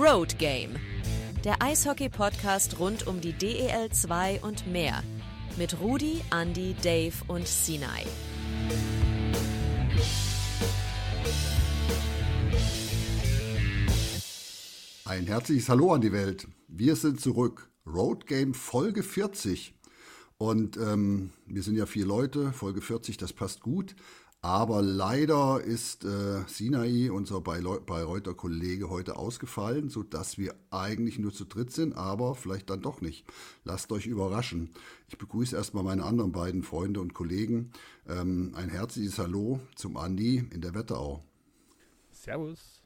Road Game, der Eishockey-Podcast rund um die DEL 2 und mehr. Mit Rudi, Andy, Dave und Sinai. Ein herzliches Hallo an die Welt. Wir sind zurück. Road Game Folge 40. Und ähm, wir sind ja vier Leute. Folge 40, das passt gut. Aber leider ist äh, Sinai, unser Bayreuther Kollege, heute ausgefallen, sodass wir eigentlich nur zu dritt sind, aber vielleicht dann doch nicht. Lasst euch überraschen. Ich begrüße erstmal meine anderen beiden Freunde und Kollegen. Ähm, ein herzliches Hallo zum Andi in der Wetterau. Servus.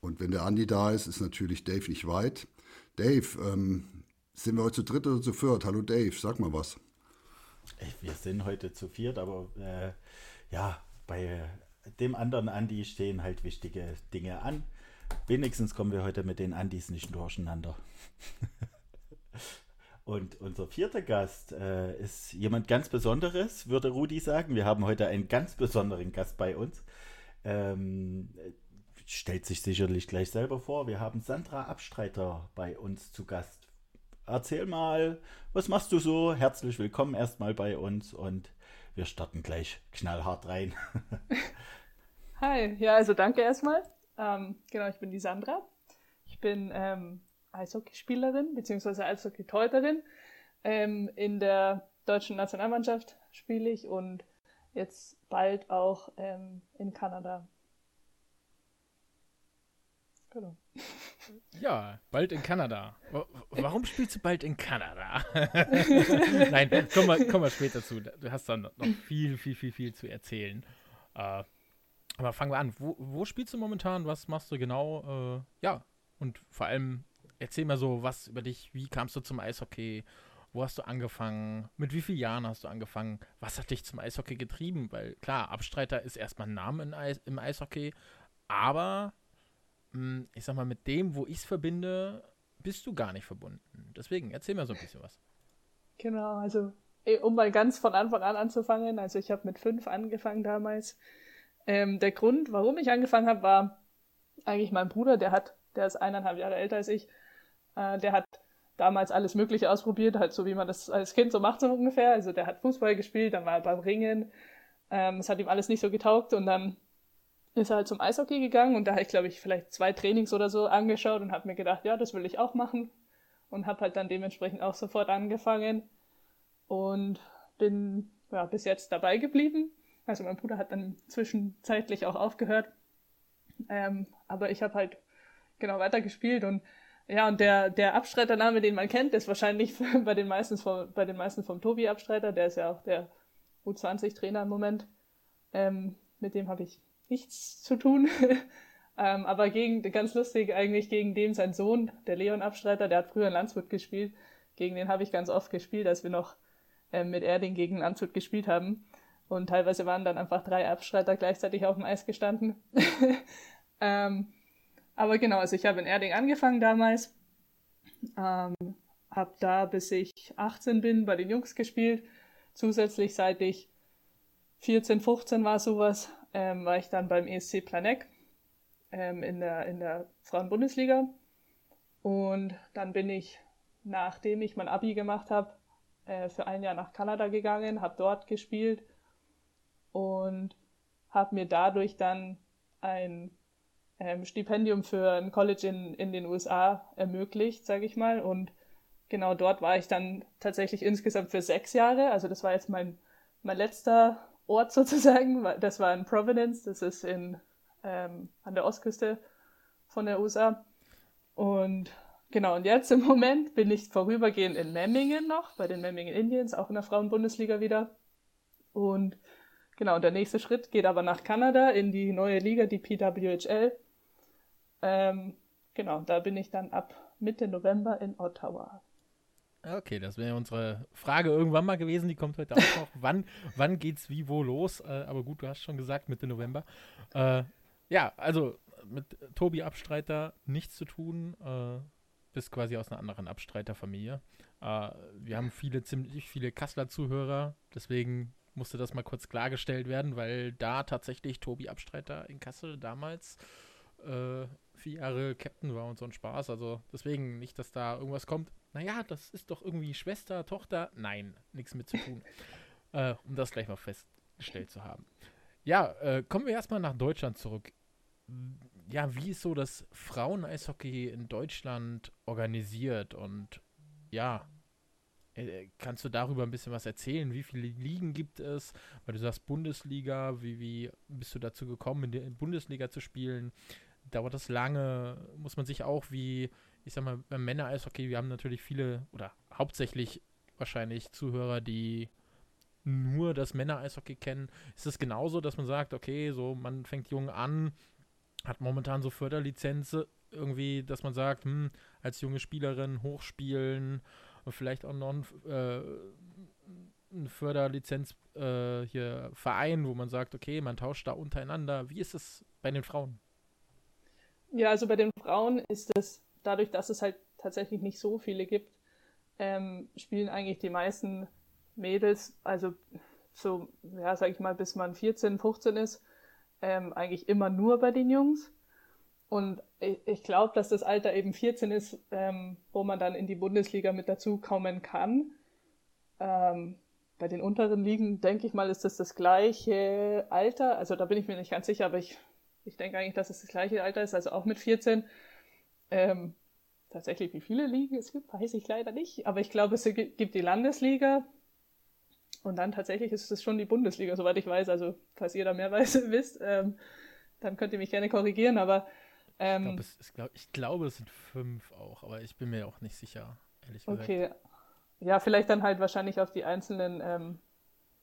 Und wenn der Andi da ist, ist natürlich Dave nicht weit. Dave, ähm, sind wir heute zu dritt oder zu viert? Hallo Dave, sag mal was. Wir sind heute zu viert, aber äh, ja, bei dem anderen Andi stehen halt wichtige Dinge an. Wenigstens kommen wir heute mit den Andis nicht durcheinander. Und unser vierter Gast äh, ist jemand ganz Besonderes, würde Rudi sagen. Wir haben heute einen ganz besonderen Gast bei uns. Ähm, stellt sich sicherlich gleich selber vor. Wir haben Sandra Abstreiter bei uns zu Gast erzähl mal, was machst du so? Herzlich willkommen erstmal bei uns und wir starten gleich knallhart rein. Hi, ja, also danke erstmal. Ähm, genau, ich bin die Sandra. Ich bin ähm, Eishockeyspielerin bzw. Eishockeytorhüterin. Ähm, in der deutschen Nationalmannschaft spiele ich und jetzt bald auch ähm, in Kanada. Genau. Ja, bald in Kanada. Warum spielst du bald in Kanada? Nein, komm mal, komm mal später zu. Du hast dann noch viel, viel, viel, viel zu erzählen. Äh, aber fangen wir an. Wo, wo, spielst du momentan? Was machst du genau? Äh, ja, und vor allem erzähl mal so was über dich. Wie kamst du zum Eishockey? Wo hast du angefangen? Mit wie vielen Jahren hast du angefangen? Was hat dich zum Eishockey getrieben? Weil klar, Abstreiter ist erstmal ein Name Eis, im Eishockey, aber ich sag mal, mit dem, wo ich es verbinde, bist du gar nicht verbunden. Deswegen, erzähl mir so ein bisschen was. Genau, also um mal ganz von Anfang an anzufangen, also ich habe mit fünf angefangen damals. Ähm, der Grund, warum ich angefangen habe, war eigentlich mein Bruder, der hat, der ist eineinhalb Jahre älter als ich, äh, der hat damals alles Mögliche ausprobiert, halt so wie man das als Kind so macht, so ungefähr. Also der hat Fußball gespielt, dann war er beim Ringen. Ähm, es hat ihm alles nicht so getaugt und dann ist er halt zum Eishockey gegangen und da habe ich, glaube ich, vielleicht zwei Trainings oder so angeschaut und habe mir gedacht, ja, das will ich auch machen. Und habe halt dann dementsprechend auch sofort angefangen und bin ja, bis jetzt dabei geblieben. Also mein Bruder hat dann zwischenzeitlich auch aufgehört. Ähm, aber ich habe halt genau weiter gespielt und ja, und der, der Abstreitername, den man kennt, ist wahrscheinlich bei den meisten vom, bei den meisten vom Tobi Abstreiter, der ist ja auch der U20-Trainer im Moment. Ähm, mit dem habe ich nichts zu tun. ähm, aber gegen, ganz lustig eigentlich gegen den sein Sohn, der Leon Abstreiter, der hat früher in Landshut gespielt. Gegen den habe ich ganz oft gespielt, als wir noch ähm, mit Erding gegen Landshut gespielt haben. Und teilweise waren dann einfach drei Abstreiter gleichzeitig auf dem Eis gestanden. ähm, aber genau, also ich habe in Erding angefangen damals. Ähm, habe da, bis ich 18 bin, bei den Jungs gespielt. Zusätzlich, seit ich 14, 15 war sowas, ähm, war ich dann beim ESC Planegg ähm, in der, in der Frauenbundesliga. Und dann bin ich, nachdem ich mein Abi gemacht habe, äh, für ein Jahr nach Kanada gegangen, habe dort gespielt und habe mir dadurch dann ein ähm, Stipendium für ein College in, in den USA ermöglicht, sage ich mal. Und genau dort war ich dann tatsächlich insgesamt für sechs Jahre. Also das war jetzt mein, mein letzter Ort sozusagen. Das war in Providence, das ist in, ähm, an der Ostküste von der USA. Und genau, und jetzt im Moment bin ich vorübergehend in Memmingen noch, bei den Memmingen Indians, auch in der Frauenbundesliga wieder. Und genau, der nächste Schritt geht aber nach Kanada in die neue Liga, die PWHL. Ähm, genau, da bin ich dann ab Mitte November in Ottawa. Okay, das wäre unsere Frage irgendwann mal gewesen. Die kommt heute auch noch. wann, wann geht's wie wo los? Äh, aber gut, du hast schon gesagt, Mitte November. Äh, ja, also mit Tobi Abstreiter nichts zu tun. Äh, bist quasi aus einer anderen Abstreiterfamilie. Äh, wir haben viele, ziemlich viele Kasseler Zuhörer. Deswegen musste das mal kurz klargestellt werden, weil da tatsächlich Tobi Abstreiter in Kassel damals äh, vier Jahre Captain war und so ein Spaß. Also deswegen nicht, dass da irgendwas kommt. Naja, das ist doch irgendwie Schwester, Tochter. Nein, nichts mit zu tun. äh, um das gleich mal festgestellt zu haben. Ja, äh, kommen wir erstmal nach Deutschland zurück. Ja, wie ist so das Frauen-Eishockey in Deutschland organisiert? Und ja, äh, kannst du darüber ein bisschen was erzählen? Wie viele Ligen gibt es? Weil du sagst Bundesliga, wie, wie bist du dazu gekommen, in der Bundesliga zu spielen? Dauert das lange? Muss man sich auch wie, ich sag mal, beim Männer-Eishockey, wir haben natürlich viele oder hauptsächlich wahrscheinlich Zuhörer, die nur das Männer-Eishockey kennen. Ist es genauso, dass man sagt, okay, so man fängt jung an, hat momentan so Förderlizenz irgendwie, dass man sagt, hm, als junge Spielerin hochspielen und vielleicht auch noch ein, äh, ein Förderlizenz äh, hier Verein, wo man sagt, okay, man tauscht da untereinander. Wie ist es bei den Frauen? Ja, also bei den Frauen ist es dadurch, dass es halt tatsächlich nicht so viele gibt, ähm, spielen eigentlich die meisten Mädels, also so, ja, sag ich mal, bis man 14, 15 ist, ähm, eigentlich immer nur bei den Jungs. Und ich, ich glaube, dass das Alter eben 14 ist, ähm, wo man dann in die Bundesliga mit dazu kommen kann. Ähm, bei den unteren Ligen, denke ich mal, ist das das gleiche Alter. Also da bin ich mir nicht ganz sicher, aber ich, ich denke eigentlich, dass es das gleiche Alter ist, also auch mit 14. Ähm, tatsächlich, wie viele Ligen es gibt, weiß ich leider nicht. Aber ich glaube, es gibt die Landesliga. Und dann tatsächlich ist es schon die Bundesliga, soweit ich weiß. Also, falls ihr da mehr weiß, wisst, ähm, dann könnt ihr mich gerne korrigieren. Aber ähm, ich, glaub, es, glaub, ich glaube, es sind fünf auch, aber ich bin mir auch nicht sicher, ehrlich gesagt. Okay. Ja, vielleicht dann halt wahrscheinlich auf die einzelnen ähm,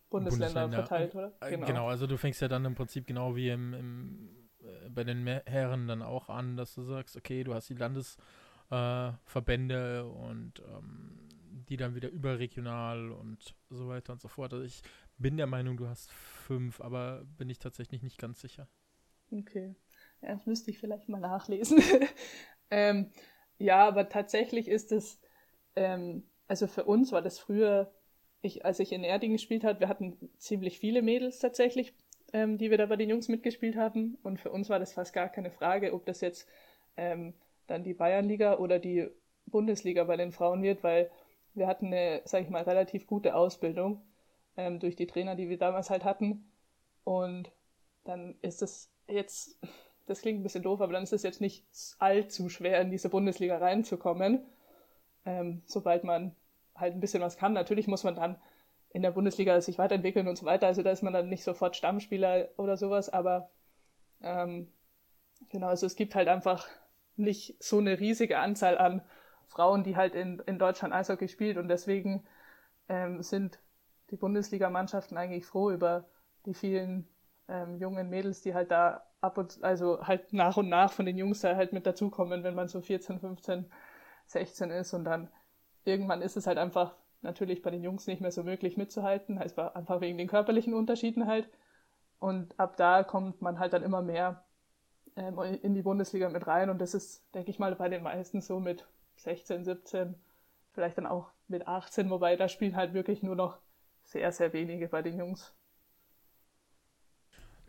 Bundesländer, Bundesländer, verteilt, oder? Äh, genau. genau. also du fängst ja dann im Prinzip genau wie im, im bei den Herren dann auch an, dass du sagst, okay, du hast die Landesverbände äh, und ähm, die dann wieder überregional und so weiter und so fort. Also ich bin der Meinung, du hast fünf, aber bin ich tatsächlich nicht ganz sicher. Okay. Ja, das müsste ich vielleicht mal nachlesen. ähm, ja, aber tatsächlich ist es, ähm, also für uns war das früher, ich, als ich in Erding gespielt habe, wir hatten ziemlich viele Mädels tatsächlich, ähm, die wir da bei den Jungs mitgespielt haben. Und für uns war das fast gar keine Frage, ob das jetzt ähm, dann die Bayernliga oder die Bundesliga bei den Frauen wird, weil wir hatten eine, sag ich mal, relativ gute Ausbildung ähm, durch die Trainer, die wir damals halt hatten. Und dann ist es jetzt das klingt ein bisschen doof, aber dann ist es jetzt nicht allzu schwer, in diese Bundesliga reinzukommen, ähm, sobald man halt ein bisschen was kann. Natürlich muss man dann in der Bundesliga sich weiterentwickeln und so weiter. Also da ist man dann nicht sofort Stammspieler oder sowas, aber ähm, genau, also es gibt halt einfach nicht so eine riesige Anzahl an Frauen, die halt in, in Deutschland Eishockey spielt und deswegen ähm, sind die Bundesligamannschaften eigentlich froh über die vielen ähm, jungen Mädels, die halt da ab und also halt nach und nach von den Jungs da halt mit dazukommen, wenn man so 14, 15, 16 ist und dann irgendwann ist es halt einfach natürlich bei den Jungs nicht mehr so möglich mitzuhalten, heißt einfach wegen den körperlichen Unterschieden halt. Und ab da kommt man halt dann immer mehr ähm, in die Bundesliga mit rein und das ist, denke ich mal, bei den meisten so mit 16, 17, vielleicht dann auch mit 18, wobei da spielen halt wirklich nur noch sehr, sehr wenige bei den Jungs.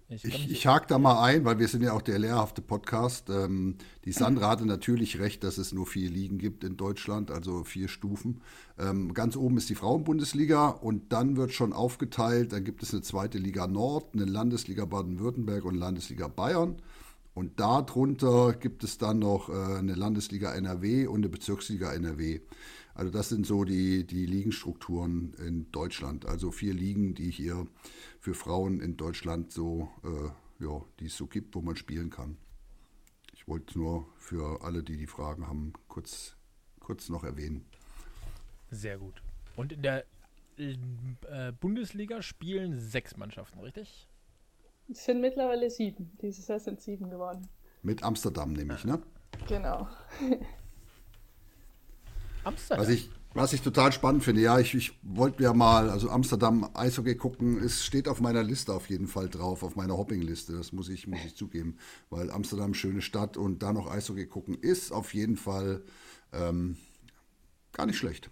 Ich, ich, ich hake da mal ein, weil wir sind ja auch der lehrhafte Podcast. Ähm, die Sandra hatte natürlich recht, dass es nur vier Ligen gibt in Deutschland, also vier Stufen. Ähm, ganz oben ist die Frauenbundesliga und dann wird schon aufgeteilt. Dann gibt es eine zweite Liga Nord, eine Landesliga Baden-Württemberg und Landesliga Bayern. Und darunter gibt es dann noch äh, eine Landesliga NRW und eine Bezirksliga NRW. Also das sind so die, die Ligenstrukturen in Deutschland. Also vier Ligen, die hier für Frauen in Deutschland so, äh, ja, die es so gibt, wo man spielen kann. Ich wollte nur für alle, die die Fragen haben, kurz, kurz noch erwähnen. Sehr gut. Und in der äh, Bundesliga spielen sechs Mannschaften, richtig? Es sind mittlerweile sieben. Dieses Jahr sind sieben geworden. Mit Amsterdam nämlich, ne? Genau. Amsterdam. Was ich, was ich total spannend finde, ja, ich, ich wollte mir mal, also Amsterdam Eishockey gucken, es steht auf meiner Liste auf jeden Fall drauf, auf meiner Hoppingliste, das muss ich, muss ich zugeben, weil Amsterdam schöne Stadt und da noch Eishockey gucken ist auf jeden Fall ähm, gar nicht schlecht.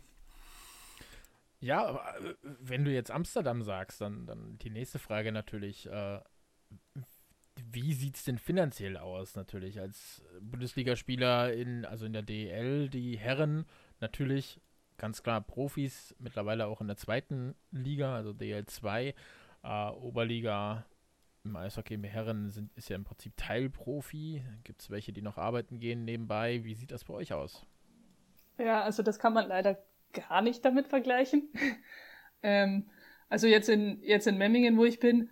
Ja, aber äh, wenn du jetzt Amsterdam sagst, dann, dann die nächste Frage natürlich, äh, wie sieht es denn finanziell aus, natürlich, als Bundesligaspieler in, also in der DEL, die Herren natürlich ganz klar Profis, mittlerweile auch in der zweiten Liga, also DL 2, äh, Oberliga im Eishockey im Herren sind, ist ja im Prinzip Teilprofi. Gibt es welche, die noch arbeiten gehen nebenbei? Wie sieht das bei euch aus? Ja, also das kann man leider gar nicht damit vergleichen. ähm, also jetzt in, jetzt in Memmingen, wo ich bin,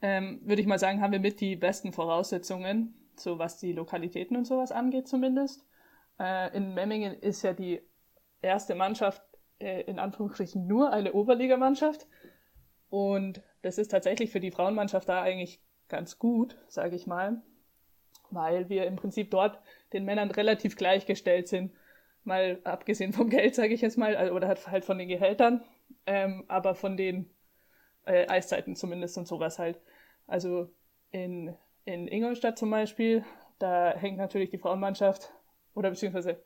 ähm, würde ich mal sagen, haben wir mit die besten Voraussetzungen, so was die Lokalitäten und sowas angeht zumindest. Äh, in Memmingen ist ja die erste Mannschaft äh, in Anführungsstrichen nur eine Oberligamannschaft. Und das ist tatsächlich für die Frauenmannschaft da eigentlich ganz gut, sage ich mal, weil wir im Prinzip dort den Männern relativ gleichgestellt sind. Mal abgesehen vom Geld, sage ich jetzt mal, also, oder halt von den Gehältern, ähm, aber von den äh, Eiszeiten zumindest und sowas halt. Also in, in Ingolstadt zum Beispiel, da hängt natürlich die Frauenmannschaft, oder beziehungsweise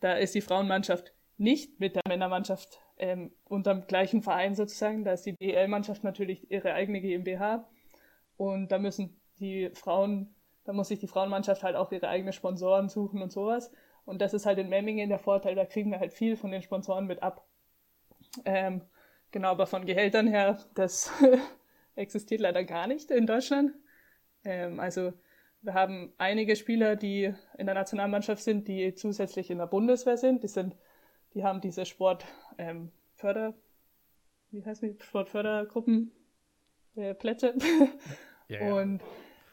da ist die Frauenmannschaft nicht mit der Männermannschaft ähm, unterm gleichen Verein sozusagen. Da ist die DL-Mannschaft natürlich ihre eigene GmbH und da müssen die Frauen, da muss sich die Frauenmannschaft halt auch ihre eigenen Sponsoren suchen und sowas. Und das ist halt in Memmingen der Vorteil, da kriegen wir halt viel von den Sponsoren mit ab. Ähm, genau, aber von Gehältern her, das existiert leider gar nicht in Deutschland. Ähm, also wir haben einige Spieler, die in der Nationalmannschaft sind, die zusätzlich in der Bundeswehr sind. Die sind die haben diese Sportförder, ähm, wie heißt die, Sportfördergruppen, äh, Plätze. Ja, ja. Und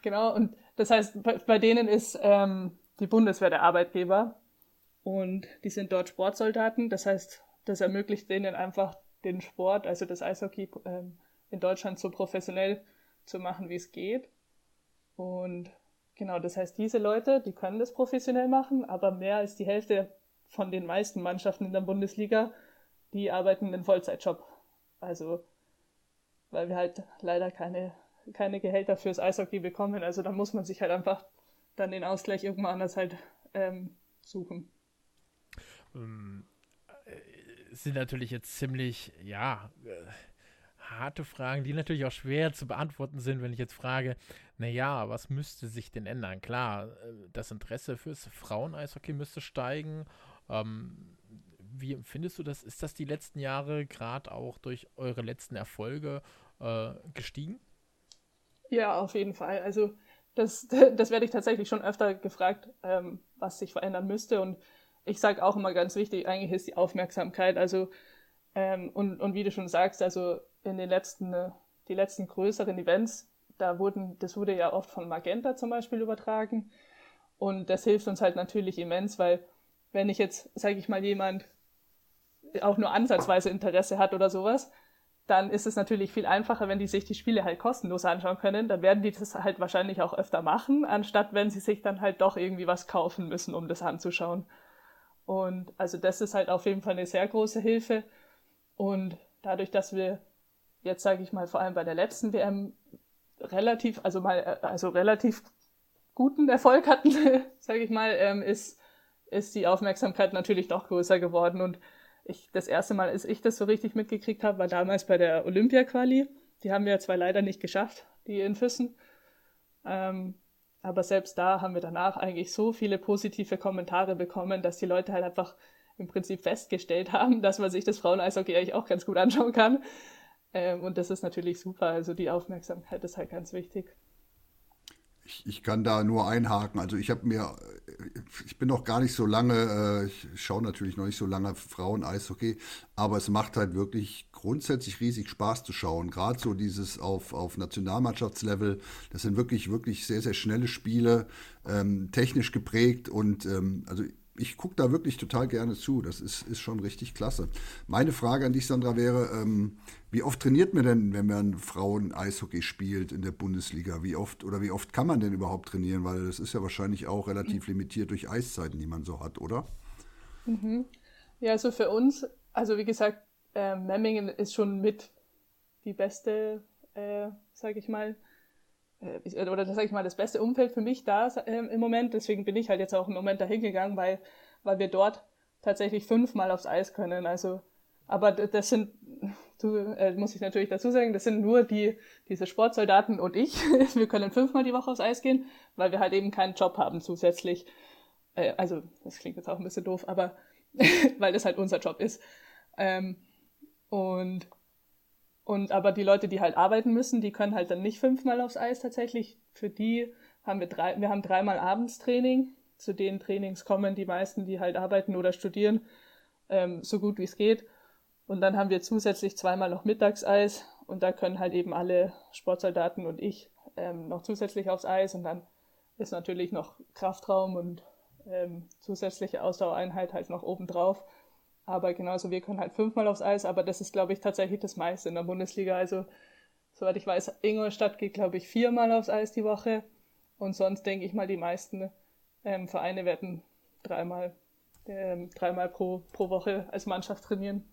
genau, und das heißt, bei, bei denen ist ähm, die Bundeswehr der Arbeitgeber und die sind dort Sportsoldaten. Das heißt, das ermöglicht denen einfach den Sport, also das Eishockey ähm, in Deutschland so professionell zu machen, wie es geht. Und genau, das heißt, diese Leute, die können das professionell machen, aber mehr als die Hälfte von den meisten Mannschaften in der Bundesliga, die arbeiten einen Vollzeitjob. Also, weil wir halt leider keine, keine Gehälter fürs Eishockey bekommen. Also da muss man sich halt einfach dann den Ausgleich irgendwo anders halt ähm, suchen. Ähm, äh, sind natürlich jetzt ziemlich, ja, äh, harte Fragen, die natürlich auch schwer zu beantworten sind, wenn ich jetzt frage, naja, was müsste sich denn ändern? Klar, äh, das Interesse fürs Frauen-Eishockey müsste steigen ähm, wie empfindest du das? Ist das die letzten Jahre gerade auch durch eure letzten Erfolge äh, gestiegen? Ja, auf jeden Fall. Also das, das werde ich tatsächlich schon öfter gefragt, ähm, was sich verändern müsste. Und ich sage auch immer ganz wichtig, eigentlich ist die Aufmerksamkeit. Also ähm, und, und wie du schon sagst, also in den letzten, äh, die letzten größeren Events, da wurden, das wurde ja oft von Magenta zum Beispiel übertragen. Und das hilft uns halt natürlich immens, weil wenn ich jetzt, sage ich mal, jemand auch nur ansatzweise Interesse hat oder sowas, dann ist es natürlich viel einfacher, wenn die sich die Spiele halt kostenlos anschauen können. Dann werden die das halt wahrscheinlich auch öfter machen, anstatt wenn sie sich dann halt doch irgendwie was kaufen müssen, um das anzuschauen. Und also das ist halt auf jeden Fall eine sehr große Hilfe. Und dadurch, dass wir jetzt, sage ich mal, vor allem bei der letzten WM relativ, also mal, also relativ guten Erfolg hatten, sage ich mal, ähm, ist ist die Aufmerksamkeit natürlich noch größer geworden. Und ich, das erste Mal, als ich das so richtig mitgekriegt habe, war damals bei der Olympia-Quali. Die haben wir zwar leider nicht geschafft, die in Füssen. Ähm, aber selbst da haben wir danach eigentlich so viele positive Kommentare bekommen, dass die Leute halt einfach im Prinzip festgestellt haben, dass man sich das Frauen-Eishockey eigentlich auch ganz gut anschauen kann. Ähm, und das ist natürlich super. Also die Aufmerksamkeit ist halt ganz wichtig. Ich, ich kann da nur einhaken. Also ich habe mir, ich bin noch gar nicht so lange, äh, ich schaue natürlich noch nicht so lange Frauen-Eishockey, aber es macht halt wirklich grundsätzlich riesig Spaß zu schauen. Gerade so dieses auf, auf Nationalmannschaftslevel, das sind wirklich, wirklich sehr, sehr schnelle Spiele, ähm, technisch geprägt und ähm, also ich gucke da wirklich total gerne zu. Das ist, ist schon richtig klasse. Meine Frage an dich, Sandra, wäre, ähm, wie oft trainiert man denn, wenn man Frauen-Eishockey spielt in der Bundesliga? Wie oft oder wie oft kann man denn überhaupt trainieren? Weil das ist ja wahrscheinlich auch relativ limitiert durch Eiszeiten, die man so hat, oder? Mhm. Ja, also für uns, also wie gesagt, äh, Memmingen ist schon mit die beste, äh, sage ich mal, oder das sage ich mal, das beste Umfeld für mich da äh, im Moment. Deswegen bin ich halt jetzt auch im Moment dahin gegangen, weil, weil wir dort tatsächlich fünfmal aufs Eis können. Also aber das sind, du, äh, muss ich natürlich dazu sagen, das sind nur die, diese Sportsoldaten und ich. wir können fünfmal die Woche aufs Eis gehen, weil wir halt eben keinen Job haben zusätzlich. Äh, also, das klingt jetzt auch ein bisschen doof, aber weil das halt unser Job ist. Ähm, und, und aber die Leute, die halt arbeiten müssen, die können halt dann nicht fünfmal aufs Eis tatsächlich. Für die haben wir drei, wir haben dreimal Abendstraining. Zu den Trainings kommen die meisten, die halt arbeiten oder studieren, ähm, so gut wie es geht. Und dann haben wir zusätzlich zweimal noch Mittagseis und da können halt eben alle Sportsoldaten und ich ähm, noch zusätzlich aufs Eis und dann ist natürlich noch Kraftraum und ähm, zusätzliche Ausdauereinheit halt noch obendrauf. Aber genauso, wir können halt fünfmal aufs Eis, aber das ist, glaube ich, tatsächlich das meiste in der Bundesliga. Also, soweit ich weiß, Ingolstadt geht, glaube ich, viermal aufs Eis die Woche. Und sonst denke ich mal, die meisten ähm, Vereine werden dreimal, ähm, dreimal pro, pro Woche als Mannschaft trainieren.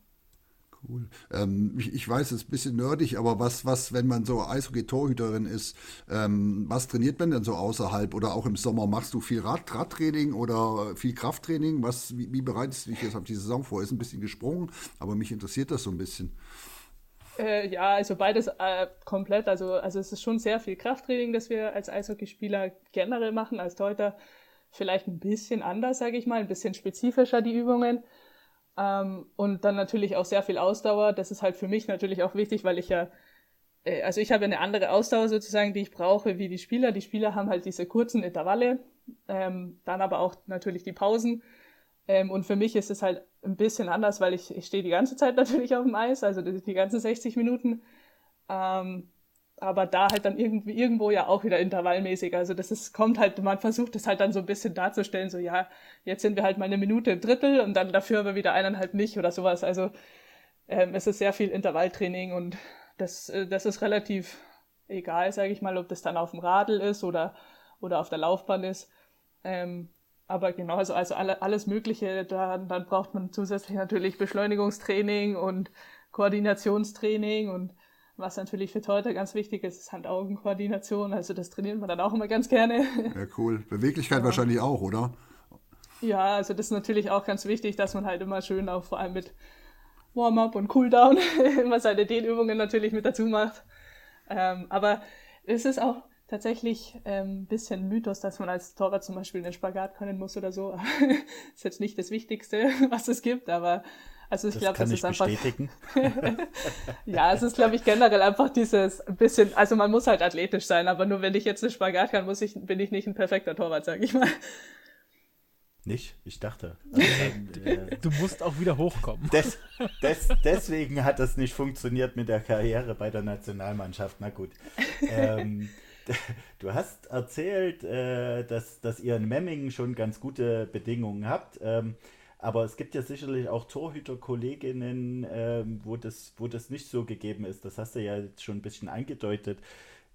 Cool. Ähm, ich, ich, weiß, es ist ein bisschen nerdig, aber was, was, wenn man so Eishockey-Torhüterin ist, ähm, was trainiert man denn so außerhalb oder auch im Sommer? Machst du viel Rad, Radtraining oder viel Krafttraining? Was, wie, wie bereitest du dich jetzt auf die Saison vor? Ist ein bisschen gesprungen, aber mich interessiert das so ein bisschen. Äh, ja, also beides äh, komplett. Also, also es ist schon sehr viel Krafttraining, das wir als Eishockeyspieler generell machen, als Torhüter vielleicht ein bisschen anders, sage ich mal, ein bisschen spezifischer die Übungen. Ähm, und dann natürlich auch sehr viel Ausdauer. Das ist halt für mich natürlich auch wichtig, weil ich ja, äh, also ich habe eine andere Ausdauer sozusagen, die ich brauche wie die Spieler. Die Spieler haben halt diese kurzen Intervalle, ähm, dann aber auch natürlich die Pausen. Ähm, und für mich ist es halt ein bisschen anders, weil ich, ich stehe die ganze Zeit natürlich auf dem Eis, also die, ganzen 60 Minuten. Ähm, aber da halt dann irgendwie irgendwo ja auch wieder intervallmäßig. Also das ist, kommt halt, man versucht es halt dann so ein bisschen darzustellen, so ja, jetzt sind wir halt mal eine Minute im Drittel und dann dafür aber wieder eineinhalb nicht oder sowas. Also ähm, es ist sehr viel Intervalltraining und das, äh, das ist relativ egal, sage ich mal, ob das dann auf dem Radl ist oder, oder auf der Laufbahn ist. Ähm, aber genau, also, also alle, alles Mögliche, dann, dann braucht man zusätzlich natürlich Beschleunigungstraining und Koordinationstraining und was natürlich für Torhüter ganz wichtig ist, ist Hand-Augen-Koordination. Also das trainieren wir dann auch immer ganz gerne. Ja, cool. Beweglichkeit ja. wahrscheinlich auch, oder? Ja, also das ist natürlich auch ganz wichtig, dass man halt immer schön auch vor allem mit Warm-up und Cooldown immer seine Dehnübungen natürlich mit dazu macht. Ähm, aber es ist auch tatsächlich ein ähm, bisschen Mythos, dass man als Torwart zum Beispiel einen Spagat können muss oder so. ist jetzt nicht das Wichtigste, was es gibt, aber also ich glaube, das, ist einfach. Bestätigen. ja, es ist, glaube ich, generell einfach dieses bisschen, also man muss halt athletisch sein, aber nur wenn ich jetzt einen Spagat kann, muss ich, bin ich nicht ein perfekter Torwart, sag ich mal. Nicht? Ich dachte. Also dann, äh, du musst auch wieder hochkommen. Des, des, deswegen hat das nicht funktioniert mit der Karriere bei der Nationalmannschaft. Na gut. Ähm, du hast erzählt, äh, dass, dass ihr in Memmingen schon ganz gute Bedingungen habt. Ähm, aber es gibt ja sicherlich auch Torhüter-Kolleginnen, ähm, wo, das, wo das nicht so gegeben ist. Das hast du ja jetzt schon ein bisschen angedeutet.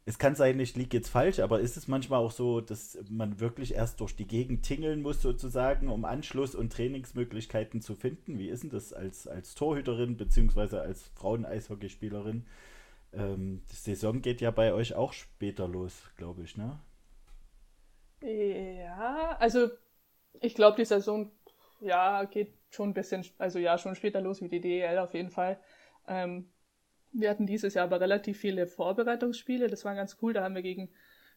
Es kann sein, ich liege jetzt falsch, aber ist es manchmal auch so, dass man wirklich erst durch die Gegend tingeln muss, sozusagen, um Anschluss und Trainingsmöglichkeiten zu finden? Wie ist denn das als, als Torhüterin bzw. als Frauen-Eishockeyspielerin? Ähm, die Saison geht ja bei euch auch später los, glaube ich, ne? Ja, also ich glaube, die Saison ja, geht schon ein bisschen, also ja, schon später los wie die DEL auf jeden Fall. Ähm, wir hatten dieses Jahr aber relativ viele Vorbereitungsspiele, das war ganz cool, da haben wir gegen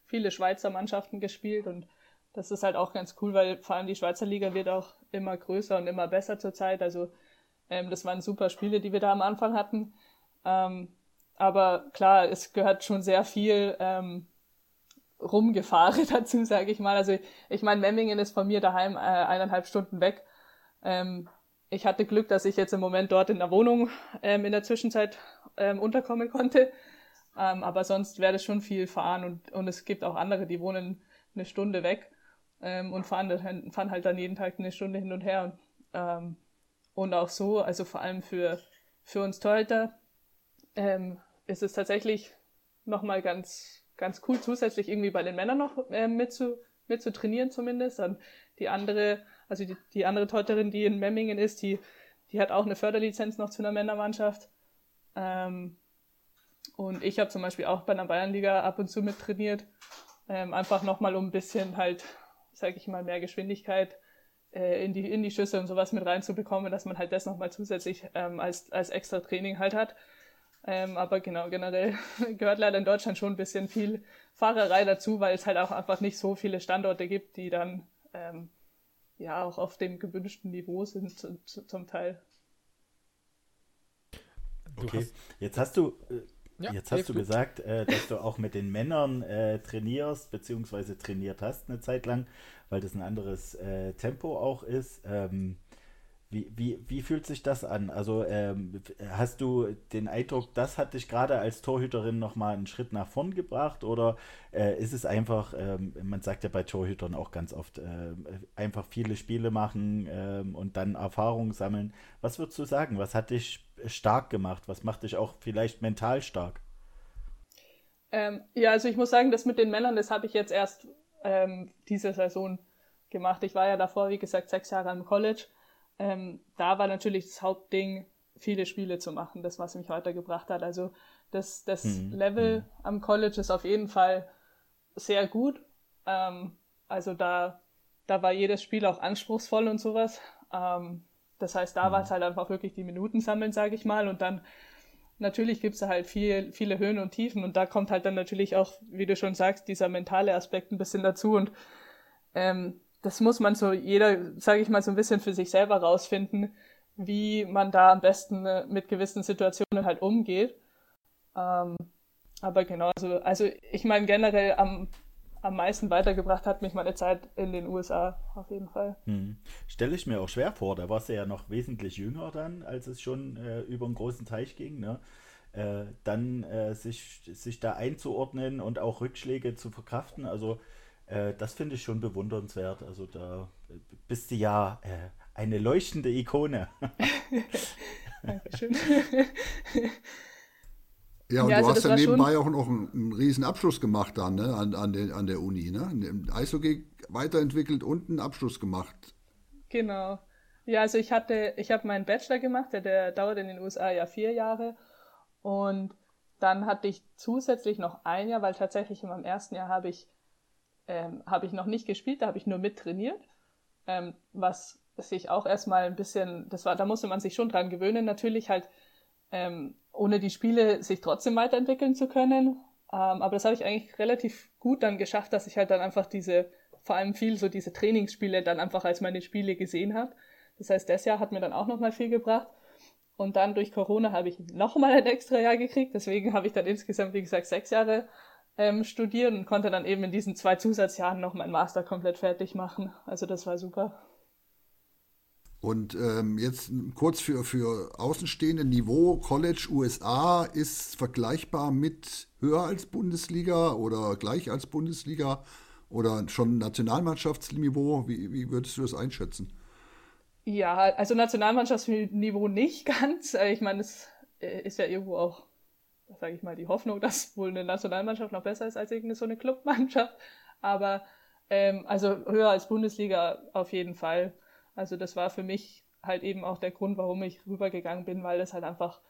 viele Schweizer Mannschaften gespielt und das ist halt auch ganz cool, weil vor allem die Schweizer Liga wird auch immer größer und immer besser zurzeit. Also ähm, das waren super Spiele, die wir da am Anfang hatten. Ähm, aber klar, es gehört schon sehr viel ähm, Rumgefahre dazu, sage ich mal. Also ich meine, Memmingen ist von mir daheim äh, eineinhalb Stunden weg. Ähm, ich hatte Glück, dass ich jetzt im Moment dort in der Wohnung ähm, in der Zwischenzeit ähm, unterkommen konnte. Ähm, aber sonst wäre das schon viel fahren und, und es gibt auch andere, die wohnen eine Stunde weg ähm, und fahren, fahren halt dann jeden Tag eine Stunde hin und her. Und, ähm, und auch so, also vor allem für, für uns Torhüter, ähm, ist es tatsächlich nochmal ganz, ganz cool, zusätzlich irgendwie bei den Männern noch äh, mit, zu, mit zu trainieren zumindest. Und die andere also die, die andere Torhüterin, die in Memmingen ist, die, die hat auch eine Förderlizenz noch zu einer Männermannschaft. Ähm, und ich habe zum Beispiel auch bei einer Bayernliga ab und zu mit trainiert. Ähm, einfach nochmal um ein bisschen halt, sage ich mal, mehr Geschwindigkeit äh, in, die, in die Schüsse und sowas mit reinzubekommen, dass man halt das nochmal zusätzlich ähm, als, als extra Training halt hat. Ähm, aber genau, generell gehört leider in Deutschland schon ein bisschen viel Fahrerei dazu, weil es halt auch einfach nicht so viele Standorte gibt, die dann ähm, ja auch auf dem gewünschten Niveau sind zu, zu, zum Teil. Okay, hast, jetzt hast du, äh, ja, jetzt hast du gesagt, äh, dass du auch mit den Männern äh, trainierst, beziehungsweise trainiert hast eine Zeit lang, weil das ein anderes äh, Tempo auch ist. Ähm, wie, wie, wie fühlt sich das an? Also ähm, hast du den Eindruck, das hat dich gerade als Torhüterin nochmal einen Schritt nach vorn gebracht oder äh, ist es einfach, ähm, man sagt ja bei Torhütern auch ganz oft, äh, einfach viele Spiele machen äh, und dann Erfahrungen sammeln. Was würdest du sagen? Was hat dich stark gemacht? Was macht dich auch vielleicht mental stark? Ähm, ja, also ich muss sagen, das mit den Männern, das habe ich jetzt erst ähm, diese Saison gemacht. Ich war ja davor, wie gesagt, sechs Jahre am College ähm, da war natürlich das Hauptding, viele Spiele zu machen, das, was mich weitergebracht hat. Also das, das mhm. Level mhm. am College ist auf jeden Fall sehr gut. Ähm, also da, da war jedes Spiel auch anspruchsvoll und sowas. Ähm, das heißt, da mhm. war es halt einfach wirklich die Minuten sammeln, sage ich mal. Und dann natürlich gibt es halt viel, viele Höhen und Tiefen. Und da kommt halt dann natürlich auch, wie du schon sagst, dieser mentale Aspekt ein bisschen dazu. Und ähm, das muss man so jeder, sage ich mal, so ein bisschen für sich selber rausfinden, wie man da am besten äh, mit gewissen Situationen halt umgeht. Ähm, aber genau, also, ich meine generell am, am meisten weitergebracht hat mich meine Zeit in den USA auf jeden Fall. Hm. Stelle ich mir auch schwer vor, da warst du ja noch wesentlich jünger dann, als es schon äh, über einen großen Teich ging, ne? Äh, dann äh, sich, sich da einzuordnen und auch Rückschläge zu verkraften. Also äh, das finde ich schon bewundernswert. Also da bist du ja äh, eine leuchtende Ikone. Dankeschön. Ja, und ja, du also hast ja nebenbei auch noch einen, einen riesen Abschluss gemacht dann, ne, an, an, der, an der Uni, ne? Eishockey weiterentwickelt und einen Abschluss gemacht. Genau. Ja, also ich hatte, ich habe meinen Bachelor gemacht, der, der dauert in den USA ja vier Jahre. Und dann hatte ich zusätzlich noch ein Jahr, weil tatsächlich in meinem ersten Jahr habe ich ähm, habe ich noch nicht gespielt, da habe ich nur mittrainiert, ähm, was sich auch erstmal ein bisschen, das war, da musste man sich schon dran gewöhnen, natürlich halt ähm, ohne die Spiele sich trotzdem weiterentwickeln zu können. Ähm, aber das habe ich eigentlich relativ gut dann geschafft, dass ich halt dann einfach diese, vor allem viel so diese Trainingsspiele dann einfach als meine Spiele gesehen habe. Das heißt, das Jahr hat mir dann auch nochmal viel gebracht. Und dann durch Corona habe ich nochmal ein extra Jahr gekriegt. Deswegen habe ich dann insgesamt, wie gesagt, sechs Jahre ähm, studieren und konnte dann eben in diesen zwei Zusatzjahren noch meinen Master komplett fertig machen. Also das war super. Und ähm, jetzt kurz für, für Außenstehende Niveau, College USA ist vergleichbar mit höher als Bundesliga oder gleich als Bundesliga oder schon Nationalmannschaftsniveau? Wie, wie würdest du das einschätzen? Ja, also Nationalmannschaftsniveau nicht ganz. Ich meine, es äh, ist ja irgendwo auch sage ich mal, die Hoffnung, dass wohl eine Nationalmannschaft noch besser ist als irgendeine so eine Clubmannschaft. Aber ähm, also höher als Bundesliga auf jeden Fall. Also das war für mich halt eben auch der Grund, warum ich rübergegangen bin, weil das halt einfach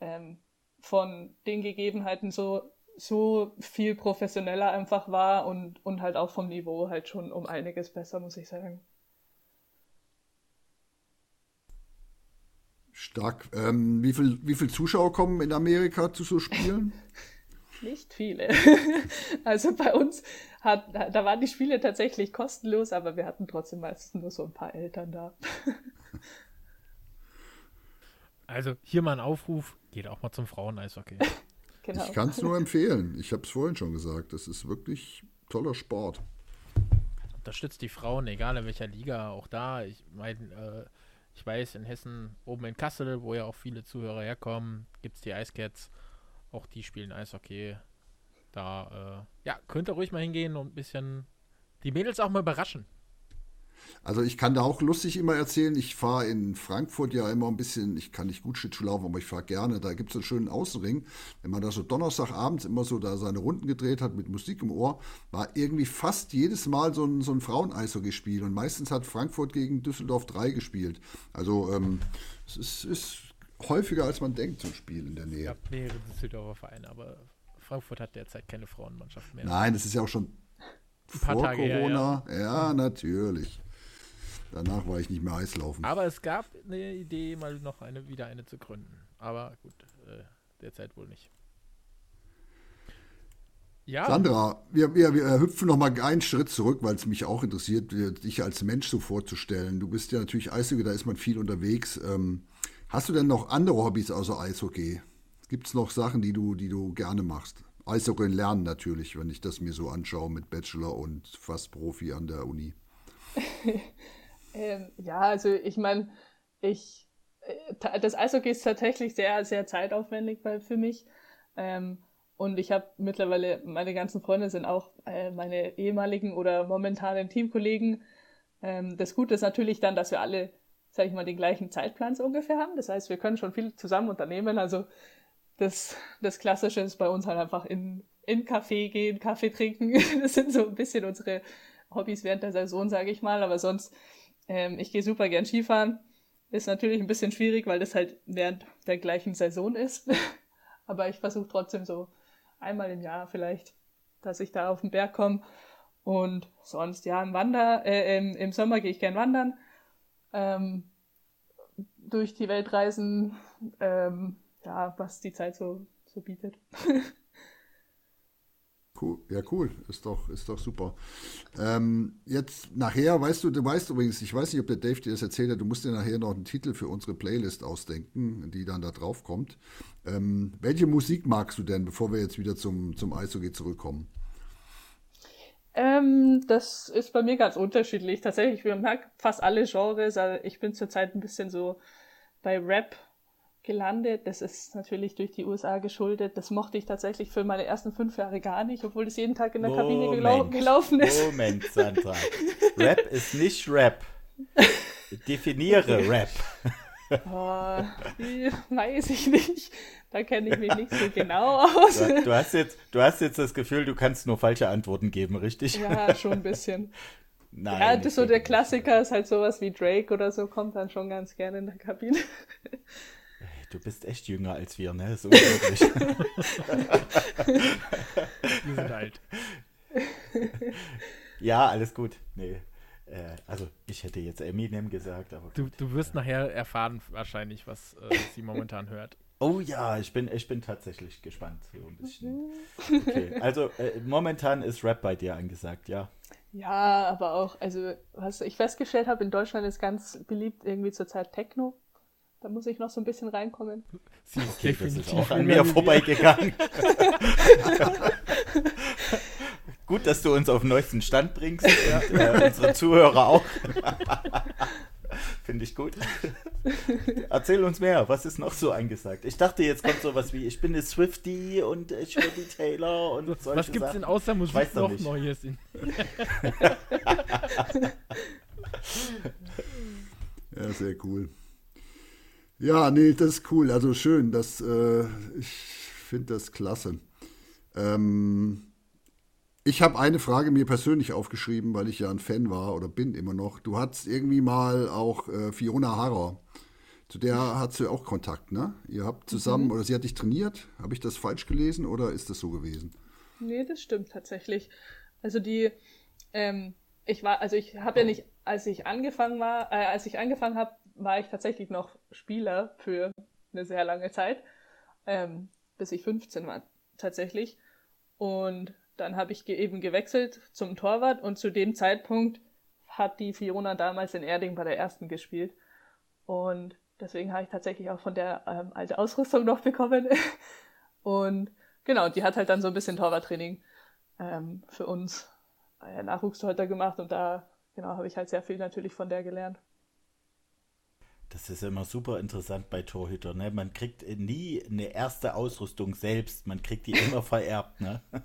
ähm, von den Gegebenheiten so so viel professioneller einfach war und, und halt auch vom Niveau halt schon um einiges besser, muss ich sagen. Stark. Ähm, wie viele wie viel Zuschauer kommen in Amerika zu so Spielen? Nicht viele. Also bei uns hat, da waren die Spiele tatsächlich kostenlos, aber wir hatten trotzdem meistens nur so ein paar Eltern da. Also hier mal ein Aufruf, geht auch mal zum Frauen-Eishockey. genau. Ich kann es nur empfehlen. Ich habe es vorhin schon gesagt. Das ist wirklich toller Sport. Unterstützt die Frauen, egal in welcher Liga, auch da. Ich meine, äh, ich weiß, in Hessen, oben in Kassel, wo ja auch viele Zuhörer herkommen, gibt es die Eiscats. Auch die spielen Eishockey. Da, äh, ja, könnt ihr ruhig mal hingehen und ein bisschen die Mädels auch mal überraschen. Also ich kann da auch lustig immer erzählen, ich fahre in Frankfurt ja immer ein bisschen, ich kann nicht gut Schlittschuh laufen, aber ich fahre gerne, da gibt es einen schönen Außenring. Wenn man da so Donnerstagabends immer so da seine Runden gedreht hat mit Musik im Ohr, war irgendwie fast jedes Mal so ein, so ein Frauen-Eishockey-Spiel und meistens hat Frankfurt gegen Düsseldorf 3 gespielt. Also ähm, es ist, ist häufiger als man denkt, so ein Spiel in der Nähe. Ich habe mehrere Düsseldorfer Vereine, aber Frankfurt hat derzeit keine Frauenmannschaft mehr. Nein, das ist ja auch schon vor Corona. Her, ja. ja, natürlich. Danach war ich nicht mehr Eislaufen. Aber es gab eine Idee, mal noch eine, wieder eine zu gründen. Aber gut, äh, derzeit wohl nicht. Ja. Sandra, wir, wir, wir hüpfen noch mal einen Schritt zurück, weil es mich auch interessiert, dich als Mensch so vorzustellen. Du bist ja natürlich Eishockey, da ist man viel unterwegs. Ähm, hast du denn noch andere Hobbys außer Eishockey? Gibt es noch Sachen, die du, die du gerne machst? Eishockey lernen natürlich, wenn ich das mir so anschaue mit Bachelor und fast Profi an der Uni. ähm, ja, also ich meine, ich äh, das Eishockey ist tatsächlich sehr, sehr zeitaufwendig für mich. Ähm, und ich habe mittlerweile, meine ganzen Freunde sind auch äh, meine ehemaligen oder momentanen Teamkollegen. Ähm, das Gute ist natürlich dann, dass wir alle, sag ich mal, den gleichen Zeitplan so ungefähr haben. Das heißt, wir können schon viel zusammen unternehmen. Also das, das Klassische ist bei uns halt einfach in, in Kaffee gehen, Kaffee trinken. Das sind so ein bisschen unsere Hobbys während der Saison, sage ich mal. Aber sonst, ähm, ich gehe super gern Skifahren. Ist natürlich ein bisschen schwierig, weil das halt während der gleichen Saison ist. Aber ich versuche trotzdem so einmal im Jahr vielleicht, dass ich da auf den Berg komme. Und sonst, ja, im Wander, äh, im, im Sommer gehe ich gern wandern. Ähm, durch die Welt reisen, ähm, ja, was die Zeit so, so bietet. Cool. Ja, cool. Ist doch, ist doch super. Ähm, jetzt nachher, weißt du, du weißt übrigens, ich weiß nicht, ob der Dave dir das erzählt hat, du musst dir nachher noch einen Titel für unsere Playlist ausdenken, die dann da drauf kommt. Ähm, welche Musik magst du denn, bevor wir jetzt wieder zum, zum Eishockey zurückkommen? Ähm, das ist bei mir ganz unterschiedlich. Tatsächlich, ich mag fast alle Genres. Also ich bin zurzeit ein bisschen so bei Rap gelandet. Das ist natürlich durch die USA geschuldet. Das mochte ich tatsächlich für meine ersten fünf Jahre gar nicht, obwohl es jeden Tag in der Moment, Kabine gelau gelaufen ist. Moment, Sandra. Rap ist nicht Rap. Definiere Rap. Oh, weiß ich nicht. Da kenne ich mich nicht so genau aus. Du, du, hast jetzt, du hast jetzt das Gefühl, du kannst nur falsche Antworten geben, richtig? Ja, schon ein bisschen. Nein, ja, das ist so der Klassiker ist halt sowas wie Drake oder so, kommt dann schon ganz gerne in der Kabine. Du bist echt jünger als wir, ne? So unglaublich. wir sind alt. Ja, alles gut. Nee. Äh, also, ich hätte jetzt Eminem gesagt, aber. Du, du wirst nachher erfahren, wahrscheinlich, was äh, sie momentan hört. Oh ja, ich bin, ich bin tatsächlich gespannt. So ein bisschen. Okay, also äh, momentan ist Rap bei dir angesagt, ja. Ja, aber auch, also was ich festgestellt habe, in Deutschland ist ganz beliebt irgendwie zurzeit Techno. Da muss ich noch so ein bisschen reinkommen. Sie ist okay, ist auch an mir vorbeigegangen. Gut, dass du uns auf den neuesten Stand bringst und äh, unsere Zuhörer auch. Finde ich gut. Erzähl uns mehr, was ist noch so angesagt? Ich dachte, jetzt kommt sowas wie, ich bin eine Swifty und ich bin die Taylor und solche Was gibt es denn außer Musik noch nicht. Neues? ja, sehr cool. Ja, nee, das ist cool. Also schön. Das, äh, ich finde das klasse. Ähm, ich habe eine Frage mir persönlich aufgeschrieben, weil ich ja ein Fan war oder bin immer noch. Du hattest irgendwie mal auch äh, Fiona Harrer. Zu der hattest du auch Kontakt, ne? Ihr habt zusammen, mhm. oder sie hat dich trainiert. Habe ich das falsch gelesen oder ist das so gewesen? Nee, das stimmt tatsächlich. Also die, ähm, ich war, also ich habe ja nicht, als ich angefangen war, äh, als ich angefangen habe, war ich tatsächlich noch Spieler für eine sehr lange Zeit, ähm, bis ich 15 war tatsächlich. Und dann habe ich eben gewechselt zum Torwart und zu dem Zeitpunkt hat die Fiona damals in Erding bei der ersten gespielt. Und deswegen habe ich tatsächlich auch von der ähm, alte Ausrüstung noch bekommen. und genau, die hat halt dann so ein bisschen Torwarttraining ähm, für uns äh, Nachwuchstorhüter gemacht und da genau habe ich halt sehr viel natürlich von der gelernt. Das ist immer super interessant bei Torhütern. Ne? Man kriegt nie eine erste Ausrüstung selbst. Man kriegt die immer vererbt. Ne?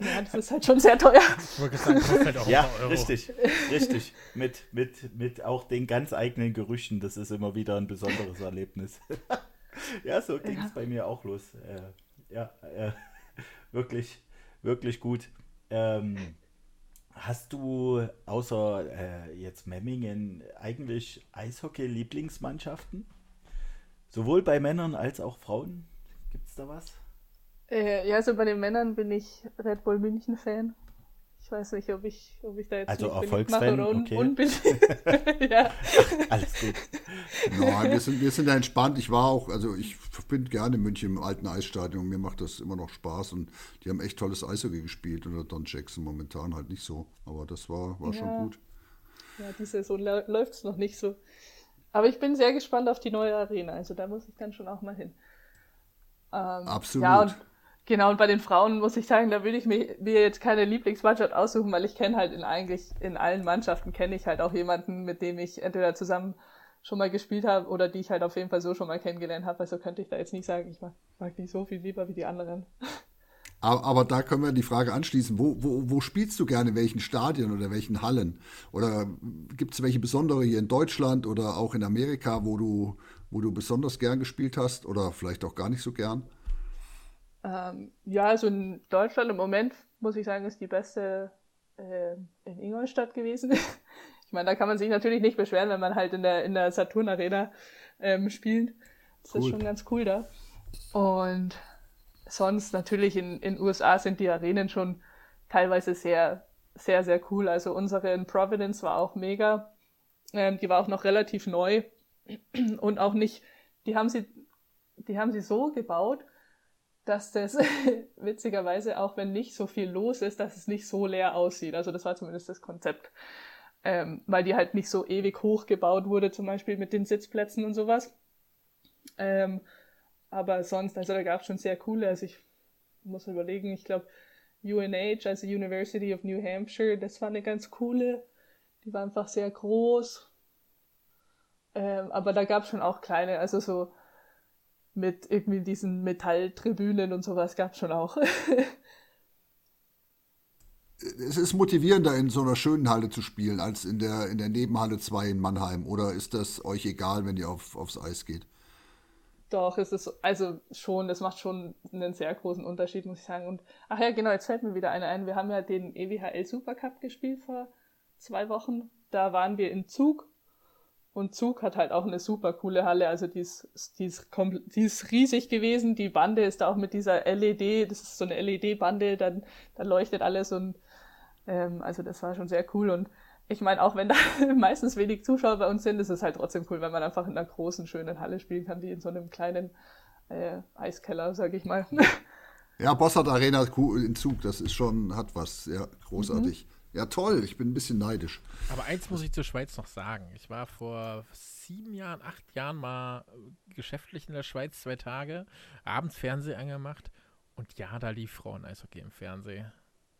Ja, das ist halt schon sehr teuer. Ich wollte sagen, kostet halt auch ja, richtig, richtig. Mit, mit, mit auch den ganz eigenen Gerüchen. Das ist immer wieder ein besonderes Erlebnis. ja, so ging es ja. bei mir auch los. Äh, ja, äh, wirklich, wirklich gut. Ähm, Hast du außer äh, jetzt Memmingen eigentlich Eishockey-Lieblingsmannschaften? Sowohl bei Männern als auch Frauen? Gibt es da was? Äh, ja, also bei den Männern bin ich Red Bull München-Fan. Ich weiß nicht, ob ich, ob ich da jetzt also nicht Erfolgsfan, mache oder un okay. unbeliebt. ja. Alles gut. Nein, wir sind, wir sind da entspannt. Ich war auch, also ich bin gerne in München im alten Eisstadion. Mir macht das immer noch Spaß und die haben echt tolles Eishockey gespielt unter Don Jackson momentan halt nicht so. Aber das war, war schon Ja. gut. ja, die Saison läuft es noch nicht so. Aber ich bin sehr gespannt auf die neue Arena. Also da muss ich dann schon auch mal hin. Ähm, Absolut. Ja, und genau, und bei den Frauen muss ich sagen, da würde ich mir, mir jetzt keine Lieblingsmannschaft aussuchen, weil ich kenne halt in eigentlich in allen Mannschaften kenne ich halt auch jemanden, mit dem ich entweder zusammen schon mal gespielt habe oder die ich halt auf jeden Fall so schon mal kennengelernt habe. Also könnte ich da jetzt nicht sagen, ich mag, mag die so viel lieber wie die anderen. Aber, aber da können wir die Frage anschließen, wo, wo, wo spielst du gerne, in welchen Stadien oder welchen Hallen? Oder gibt es welche besondere hier in Deutschland oder auch in Amerika, wo du, wo du besonders gern gespielt hast oder vielleicht auch gar nicht so gern? Ähm, ja, also in Deutschland im Moment, muss ich sagen, ist die beste äh, in Ingolstadt gewesen. ich meine, da kann man sich natürlich nicht beschweren, wenn man halt in der, in der Saturn Arena ähm, spielt. Das Cool. ist schon ganz cool da. Und sonst natürlich in in USA sind die Arenen schon teilweise sehr, sehr, sehr cool. Also unsere in Providence war auch mega. Ähm, die war auch noch relativ neu und auch nicht, die haben sie, die haben sie so gebaut, dass das witzigerweise, auch wenn nicht so viel los ist, dass es nicht so leer aussieht. Also das war zumindest das Konzept. Ähm, weil die halt nicht so ewig hoch gebaut wurde, zum Beispiel mit den Sitzplätzen und sowas. Ähm, aber sonst, also da gab es schon sehr coole, also ich muss überlegen, ich glaube UNH, also University of New Hampshire, das war eine ganz coole. Die war einfach sehr groß. Ähm, aber da gab es schon auch kleine, also so mit irgendwie diesen Metalltribünen und sowas gab es schon auch. Es ist motivierender, in so einer schönen Halle zu spielen, als in der, in der Nebenhalle 2 in Mannheim. Oder ist das euch egal, wenn ihr auf, aufs Eis geht? Doch, es ist also schon, das macht schon einen sehr großen Unterschied, muss ich sagen. Und ach ja, genau, jetzt fällt mir wieder eine ein. Wir haben ja den EWHL Supercup gespielt vor zwei Wochen. Da waren wir in Zug. Und Zug hat halt auch eine super coole Halle. Also die ist, die ist, die ist riesig gewesen. Die Bande ist da auch mit dieser LED, das ist so eine LED-Bande, dann, dann leuchtet alles und ähm, also das war schon sehr cool. Und ich meine, auch wenn da meistens wenig Zuschauer bei uns sind, ist es halt trotzdem cool, wenn man einfach in einer großen, schönen Halle spielen kann, wie in so einem kleinen äh, Eiskeller, sag ich mal. Ja, Bossart Arena in Zug, das ist schon, hat was. Ja, großartig. Ja, toll, ich bin ein bisschen neidisch. Aber eins muss ich zur Schweiz noch sagen. Ich war vor sieben Jahren, acht Jahren mal geschäftlich in der Schweiz zwei Tage, abends Fernsehen angemacht und ja, da lief Frauen-Eishockey im Fernsehen.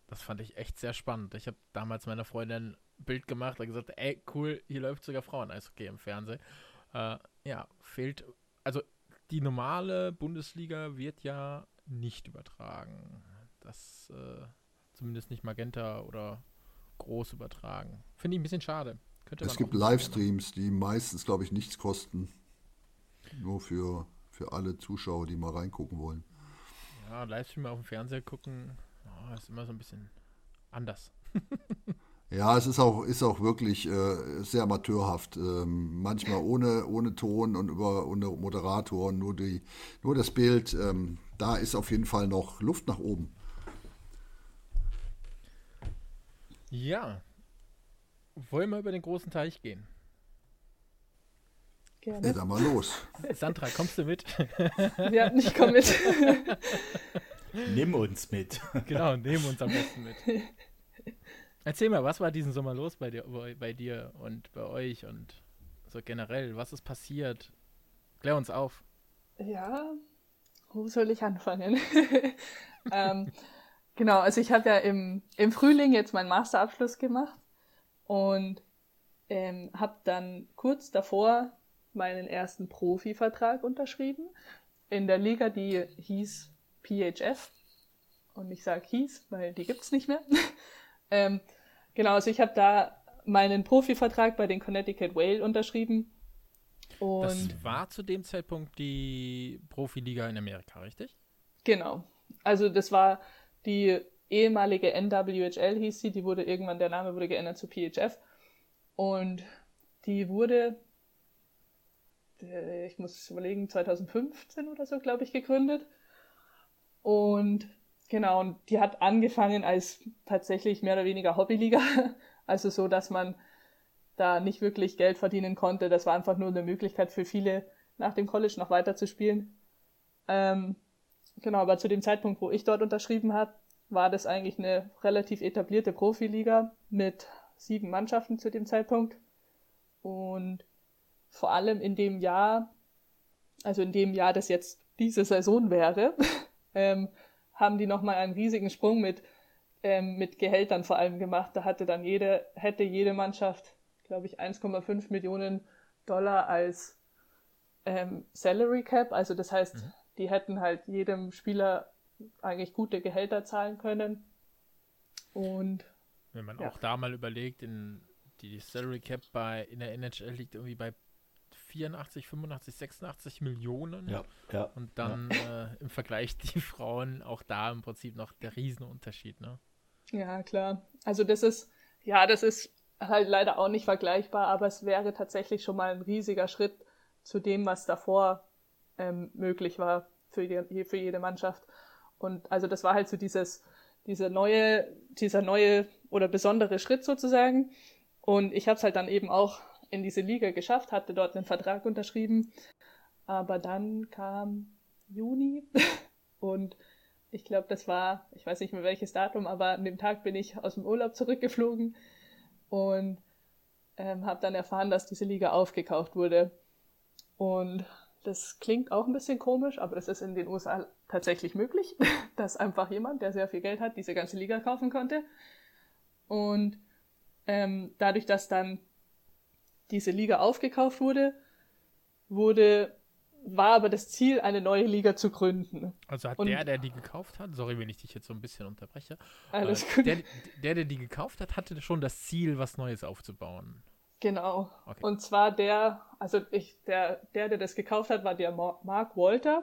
Das fand ich echt sehr spannend. Ich habe damals meiner Freundin ein Bild gemacht und gesagt, ey, cool, hier läuft sogar Frauen-Eishockey im Fernsehen. Äh, ja, fehlt, also die normale Bundesliga wird ja nicht übertragen. Das, äh, zumindest nicht Magenta oder groß übertragen. Finde ich ein bisschen schade. Könnte Es gibt Livestreams, die meistens, glaube ich, nichts kosten. Nur für, für alle Zuschauer, die mal reingucken wollen. Ja, Livestream auf dem Fernseher gucken, ja, ist immer so ein bisschen anders. Ja, es ist auch, ist auch wirklich äh, sehr amateurhaft. Ähm, manchmal ohne, ohne Ton und über ohne Moderator, nur, die, nur das Bild. Ähm, da ist auf jeden Fall noch Luft nach oben. Ja. Wollen wir über den großen Teich gehen? Ja, Gerne. dann mal los. Sandra, kommst du mit? Ja, ich komme mit. Nimm uns mit. genau, nehmen uns am besten mit. Erzähl mal, was war diesen Sommer los bei dir, bei, bei dir und bei euch und so generell? Was ist passiert? Klär uns auf. Ja, wo soll ich anfangen? ähm, genau, also ich habe ja im, im Frühling jetzt meinen Masterabschluss gemacht und ähm, habe dann kurz davor meinen ersten Profivertrag unterschrieben in der Liga, die hieß PHF. Und ich sage hieß, weil die gibt's nicht mehr. ähm, genau, also ich habe da meinen Profivertrag bei den Connecticut Whale unterschrieben. Und Das war zu dem Zeitpunkt die Profiliga in Amerika, richtig? Genau. Also das war die ehemalige NWHL hieß sie, die wurde irgendwann, der Name wurde geändert zu PHF. Und die wurde, äh, ich muss überlegen, 2015 oder so, glaube ich, gegründet. Und Genau, und die hat angefangen als tatsächlich mehr oder weniger Hobbyliga. Also so, dass man da nicht wirklich Geld verdienen konnte. Das war einfach nur eine Möglichkeit für viele, nach dem College noch weiter zu spielen. Ähm, genau, aber zu dem Zeitpunkt, wo ich dort unterschrieben habe, war das eigentlich eine relativ etablierte Profiliga mit sieben Mannschaften zu dem Zeitpunkt. Und vor allem in dem Jahr, also in dem Jahr, das jetzt diese Saison wäre, ähm, haben die nochmal einen riesigen Sprung mit, ähm, mit Gehältern vor allem gemacht. Da hatte dann jede, hätte jede Mannschaft, glaube ich, 1,5 Millionen Dollar als ähm, Salary Cap. Also das heißt, mhm. Die hätten halt jedem Spieler eigentlich gute Gehälter zahlen können. Und wenn man ja. auch da mal überlegt, in die Salary Cap bei in der NHL liegt irgendwie bei 84, 85, 86 Millionen. Ja, ja. Und dann ja. Äh, im Vergleich die Frauen auch da im Prinzip noch der Riesenunterschied, ne? Ja, klar. Also das ist, ja, das ist halt leider auch nicht vergleichbar, aber es wäre tatsächlich schon mal ein riesiger Schritt zu dem, was davor ähm, möglich war für, die, für jede Mannschaft. Und also das war halt so dieses, dieser neue, dieser neue oder besondere Schritt sozusagen. Und ich habe es halt dann eben auch in diese Liga geschafft, hatte dort einen Vertrag unterschrieben. Aber dann kam Juni und ich glaube, das war, ich weiß nicht mehr welches Datum, aber an dem Tag bin ich aus dem Urlaub zurückgeflogen und ähm, habe dann erfahren, dass diese Liga aufgekauft wurde. Und das klingt auch ein bisschen komisch, aber das ist in den USA tatsächlich möglich, dass einfach jemand, der sehr viel Geld hat, diese ganze Liga kaufen konnte. Und ähm, dadurch, dass dann diese Liga aufgekauft wurde, wurde war aber das Ziel, eine neue Liga zu gründen. Also hat Und der, der die gekauft hat, sorry, wenn ich dich jetzt so ein bisschen unterbreche, alles äh, gut. Der, der, der die gekauft hat, hatte schon das Ziel, was Neues aufzubauen. Genau. Okay. Und zwar der, also ich, der, der, der das gekauft hat, war der Mark Walter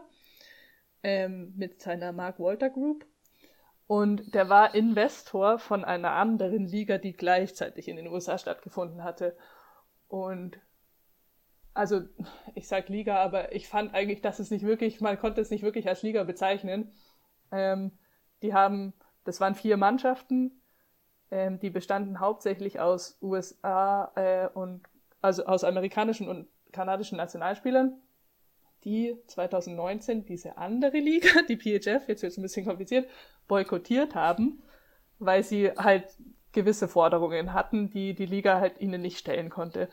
ähm, mit seiner Mark Walter Group. Und der war Investor von einer anderen Liga, die gleichzeitig in den USA stattgefunden hatte. Und also ich sag Liga, aber ich fand eigentlich, dass es nicht wirklich, man konnte es nicht wirklich als Liga bezeichnen. Ähm, die haben, das waren vier Mannschaften, ähm, die bestanden hauptsächlich aus USA äh, und also aus amerikanischen und kanadischen Nationalspielern, die 2019 diese andere Liga, die PHF, jetzt wird es ein bisschen kompliziert, boykottiert haben, weil sie halt gewisse Forderungen hatten, die die Liga halt ihnen nicht stellen konnte.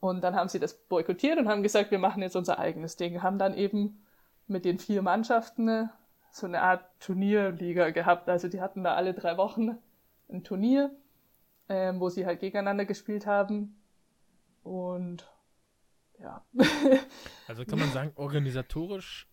Und dann haben sie das boykottiert und haben gesagt, wir machen jetzt unser eigenes Ding. Haben dann eben mit den vier Mannschaften so eine Art Turnierliga gehabt. Also die hatten da alle drei Wochen ein Turnier, ähm, wo sie halt gegeneinander gespielt haben. Und ja. also kann man sagen, organisatorisch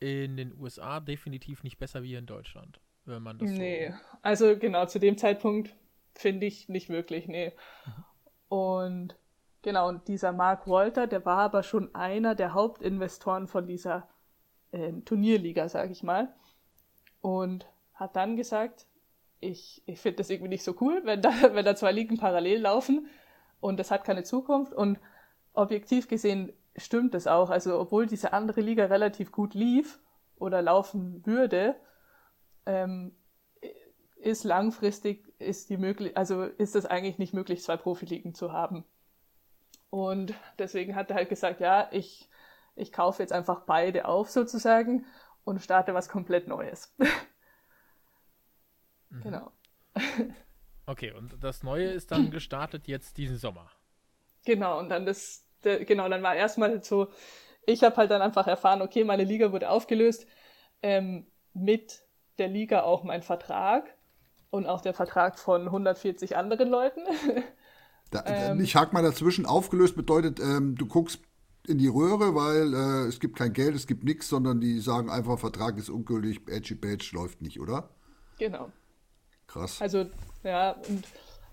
in den USA definitiv nicht besser wie in Deutschland, wenn man das Nee, so also genau, zu dem Zeitpunkt finde ich nicht wirklich, nee. Mhm. Und genau, und dieser Mark Walter, der war aber schon einer der Hauptinvestoren von dieser äh, Turnierliga, sag ich mal. Und hat dann gesagt, ich, ich finde das irgendwie nicht so cool, wenn da, wenn da zwei Ligen parallel laufen und das hat keine Zukunft. Und objektiv gesehen stimmt das auch. Also obwohl diese andere Liga relativ gut lief oder laufen würde, ähm, ist langfristig ist die möglich, also ist es eigentlich nicht möglich, zwei Profiligen zu haben. Und deswegen hat er halt gesagt, ja, ich, ich kaufe jetzt einfach beide auf sozusagen und starte was komplett Neues. Mhm. Genau. okay, und das Neue ist dann gestartet jetzt diesen Sommer. Genau, und dann das, der, genau, dann war erstmal so, ich habe halt dann einfach erfahren, okay, meine Liga wurde aufgelöst, ähm, mit der Liga auch mein Vertrag und auch der Vertrag von 140 anderen Leuten. Da, ähm, ich hake mal dazwischen. Aufgelöst bedeutet, ähm, du guckst in die Röhre, weil äh, es gibt kein Geld, es gibt nichts, sondern die sagen einfach, Vertrag ist ungültig, Edgy Badge läuft nicht, oder? Genau. Krass. Also, ja, und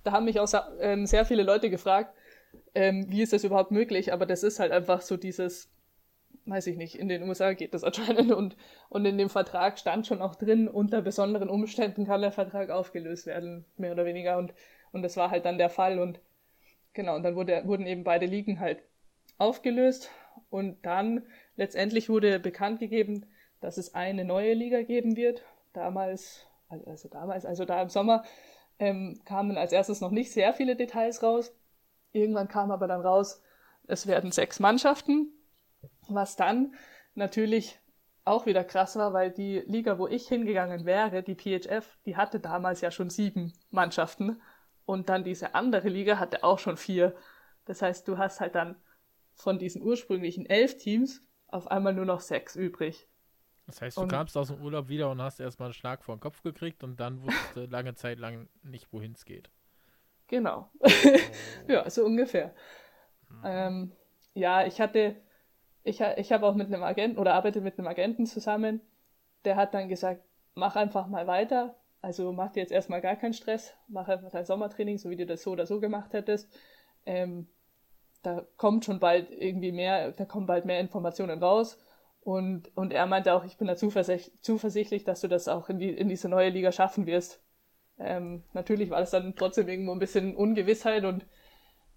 da haben mich auch ähm, sehr viele Leute gefragt, ähm, wie ist das überhaupt möglich? Aber das ist halt einfach so dieses, weiß ich nicht, in den USA geht das anscheinend und, und in dem Vertrag stand schon auch drin, unter besonderen Umständen kann der Vertrag aufgelöst werden, mehr oder weniger. Und, und das war halt dann der Fall. Und genau, und dann wurde, wurden eben beide Ligen halt aufgelöst. Und dann letztendlich wurde bekannt gegeben, dass es eine neue Liga geben wird, damals, also damals, also da im Sommer, ähm, kamen als erstes noch nicht sehr viele Details raus. Irgendwann kam aber dann raus, es werden sechs Mannschaften, was dann natürlich auch wieder krass war, weil die Liga, wo ich hingegangen wäre, die PHF, die hatte damals ja schon sieben Mannschaften und dann diese andere Liga hatte auch schon vier. Das heißt, du hast halt dann von diesen ursprünglichen elf Teams auf einmal nur noch sechs übrig. Das heißt, du und, kamst aus dem Urlaub wieder und hast erstmal einen Schlag vor den Kopf gekriegt und dann wusstest du lange Zeit lang nicht, wohin es geht. Genau. ja, so ungefähr. Mhm. Ähm, ja, ich hatte, ich, ich habe auch mit einem Agenten oder arbeite mit einem Agenten zusammen, der hat dann gesagt, mach einfach mal weiter. Also mach dir jetzt erstmal gar keinen Stress, mach einfach dein Sommertraining, so wie du das so oder so gemacht hättest. Ähm, da kommt schon bald irgendwie mehr, da kommen bald mehr Informationen raus. Und, und er meinte auch, ich bin da zuversicht, zuversichtlich, dass du das auch in, die, in diese neue Liga schaffen wirst. Ähm, natürlich war das dann trotzdem irgendwo ein bisschen Ungewissheit und